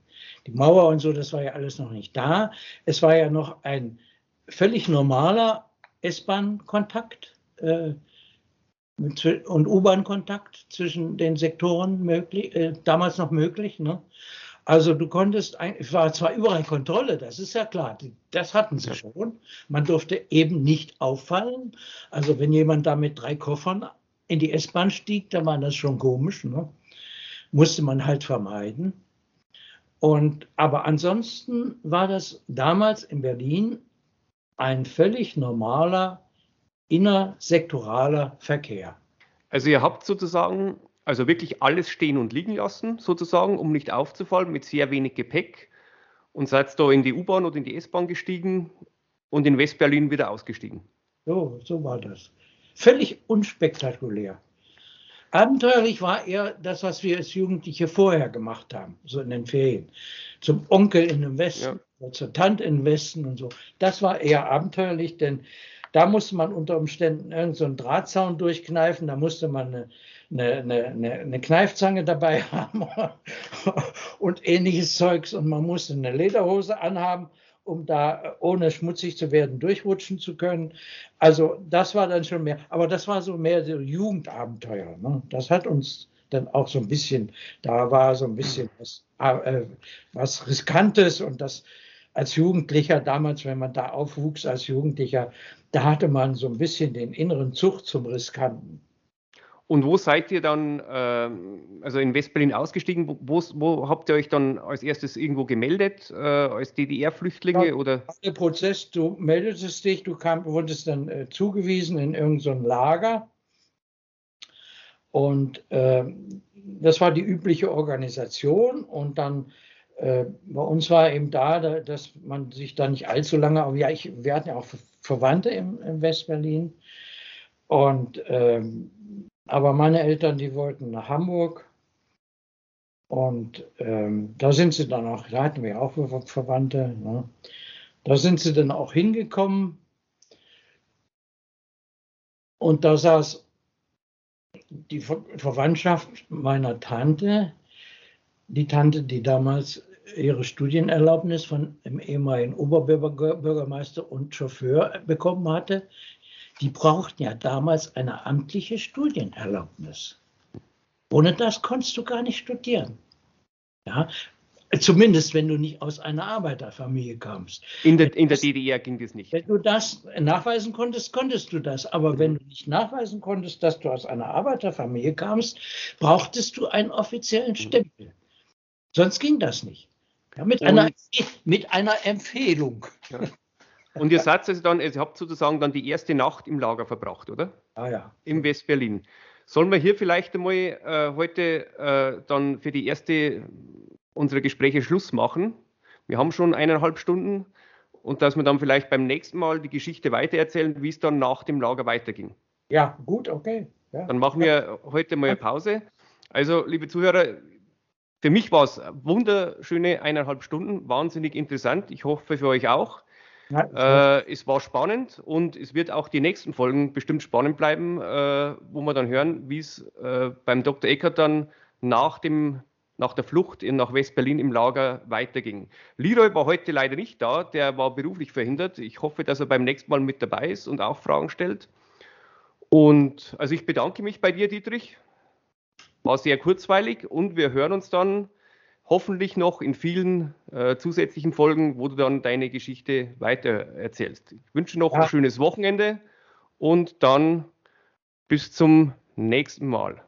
Speaker 2: die Mauer und so, das war ja alles noch nicht da. Es war ja noch ein völlig normaler S-Bahn-Kontakt äh, und U-Bahn-Kontakt zwischen den Sektoren möglich, äh, damals noch möglich. Ne? Also du konntest, es war zwar überall Kontrolle, das ist ja klar, das hatten sie schon. Man durfte eben nicht auffallen. Also wenn jemand da mit drei Koffern in die S-Bahn stieg, dann war das schon komisch. Ne? Musste man halt vermeiden. Und, aber ansonsten war das damals in Berlin ein völlig normaler innersektoraler Verkehr.
Speaker 1: Also ihr habt sozusagen also wirklich alles stehen und liegen lassen, sozusagen, um nicht aufzufallen, mit sehr wenig Gepäck. Und seid da in die U-Bahn oder in die S-Bahn gestiegen und in West-Berlin wieder ausgestiegen.
Speaker 2: So, so war das. Völlig unspektakulär. Abenteuerlich war eher das, was wir als Jugendliche vorher gemacht haben, so in den Ferien. Zum Onkel in den Westen, ja. In den Westen und so. Das war eher abenteuerlich, denn da musste man unter Umständen irgendeinen so Drahtzaun durchkneifen, da musste man eine eine, eine, eine Kneifzange dabei haben und ähnliches Zeugs. Und man musste eine Lederhose anhaben, um da ohne schmutzig zu werden durchrutschen zu können. Also das war dann schon mehr, aber das war so mehr so Jugendabenteuer. Ne? Das hat uns dann auch so ein bisschen, da war so ein bisschen was, äh, was Riskantes und das als Jugendlicher damals, wenn man da aufwuchs als Jugendlicher, da hatte man so ein bisschen den inneren Zug zum Riskanten.
Speaker 1: Und wo seid ihr dann, äh, also in Westberlin ausgestiegen? Wo, wo, habt ihr euch dann als erstes irgendwo gemeldet, äh, als DDR-Flüchtlinge? Ja, oder?
Speaker 2: Der Prozess, du meldetest dich, du kam, wurdest dann äh, zugewiesen in irgendein so Lager. Und äh, das war die übliche Organisation. Und dann äh, bei uns war eben da, dass man sich da nicht allzu lange, aber ja, ich, wir hatten ja auch Verwandte im, im Westberlin. Und ähm, aber meine Eltern, die wollten nach Hamburg. Und ähm, da sind sie dann auch, da hatten wir auch Verwandte. Ne? Da sind sie dann auch hingekommen. Und da saß die Verwandtschaft meiner Tante, die Tante, die damals ihre Studienerlaubnis von dem ehemaligen Oberbürgermeister und Chauffeur bekommen hatte, die brauchten ja damals eine amtliche Studienerlaubnis. Ohne das konntest du gar nicht studieren. Ja, Zumindest, wenn du nicht aus einer Arbeiterfamilie kamst.
Speaker 1: In der, in der DDR ging das nicht.
Speaker 2: Wenn du das nachweisen konntest, konntest du das. Aber wenn du nicht nachweisen konntest, dass du aus einer Arbeiterfamilie kamst, brauchtest du einen offiziellen Stempel. Sonst ging das nicht. Ja, mit, einer, mit einer Empfehlung.
Speaker 1: Ja. Und ihr seid also dann, also ihr habt sozusagen dann die erste Nacht im Lager verbracht, oder?
Speaker 2: Ah ja.
Speaker 1: Im West-Berlin. Sollen wir hier vielleicht einmal äh, heute äh, dann für die erste unserer Gespräche Schluss machen? Wir haben schon eineinhalb Stunden und dass wir dann vielleicht beim nächsten Mal die Geschichte weitererzählen, wie es dann nach dem Lager weiterging.
Speaker 2: Ja, gut, okay. Ja.
Speaker 1: Dann machen wir heute mal eine Pause. Also, liebe Zuhörer, für mich war es wunderschöne eineinhalb Stunden, wahnsinnig interessant. Ich hoffe für euch auch. Ja, äh, es war spannend und es wird auch die nächsten Folgen bestimmt spannend bleiben, äh, wo wir dann hören, wie es äh, beim Dr. Eckert dann nach, dem, nach der Flucht in, nach West-Berlin im Lager weiterging. Leroy war heute leider nicht da, der war beruflich verhindert. Ich hoffe, dass er beim nächsten Mal mit dabei ist und auch Fragen stellt. Und also ich bedanke mich bei dir, Dietrich. War sehr kurzweilig und wir hören uns dann hoffentlich noch in vielen äh, zusätzlichen Folgen, wo du dann deine Geschichte weiter erzählst. Ich wünsche noch ja. ein schönes Wochenende und dann bis zum nächsten Mal.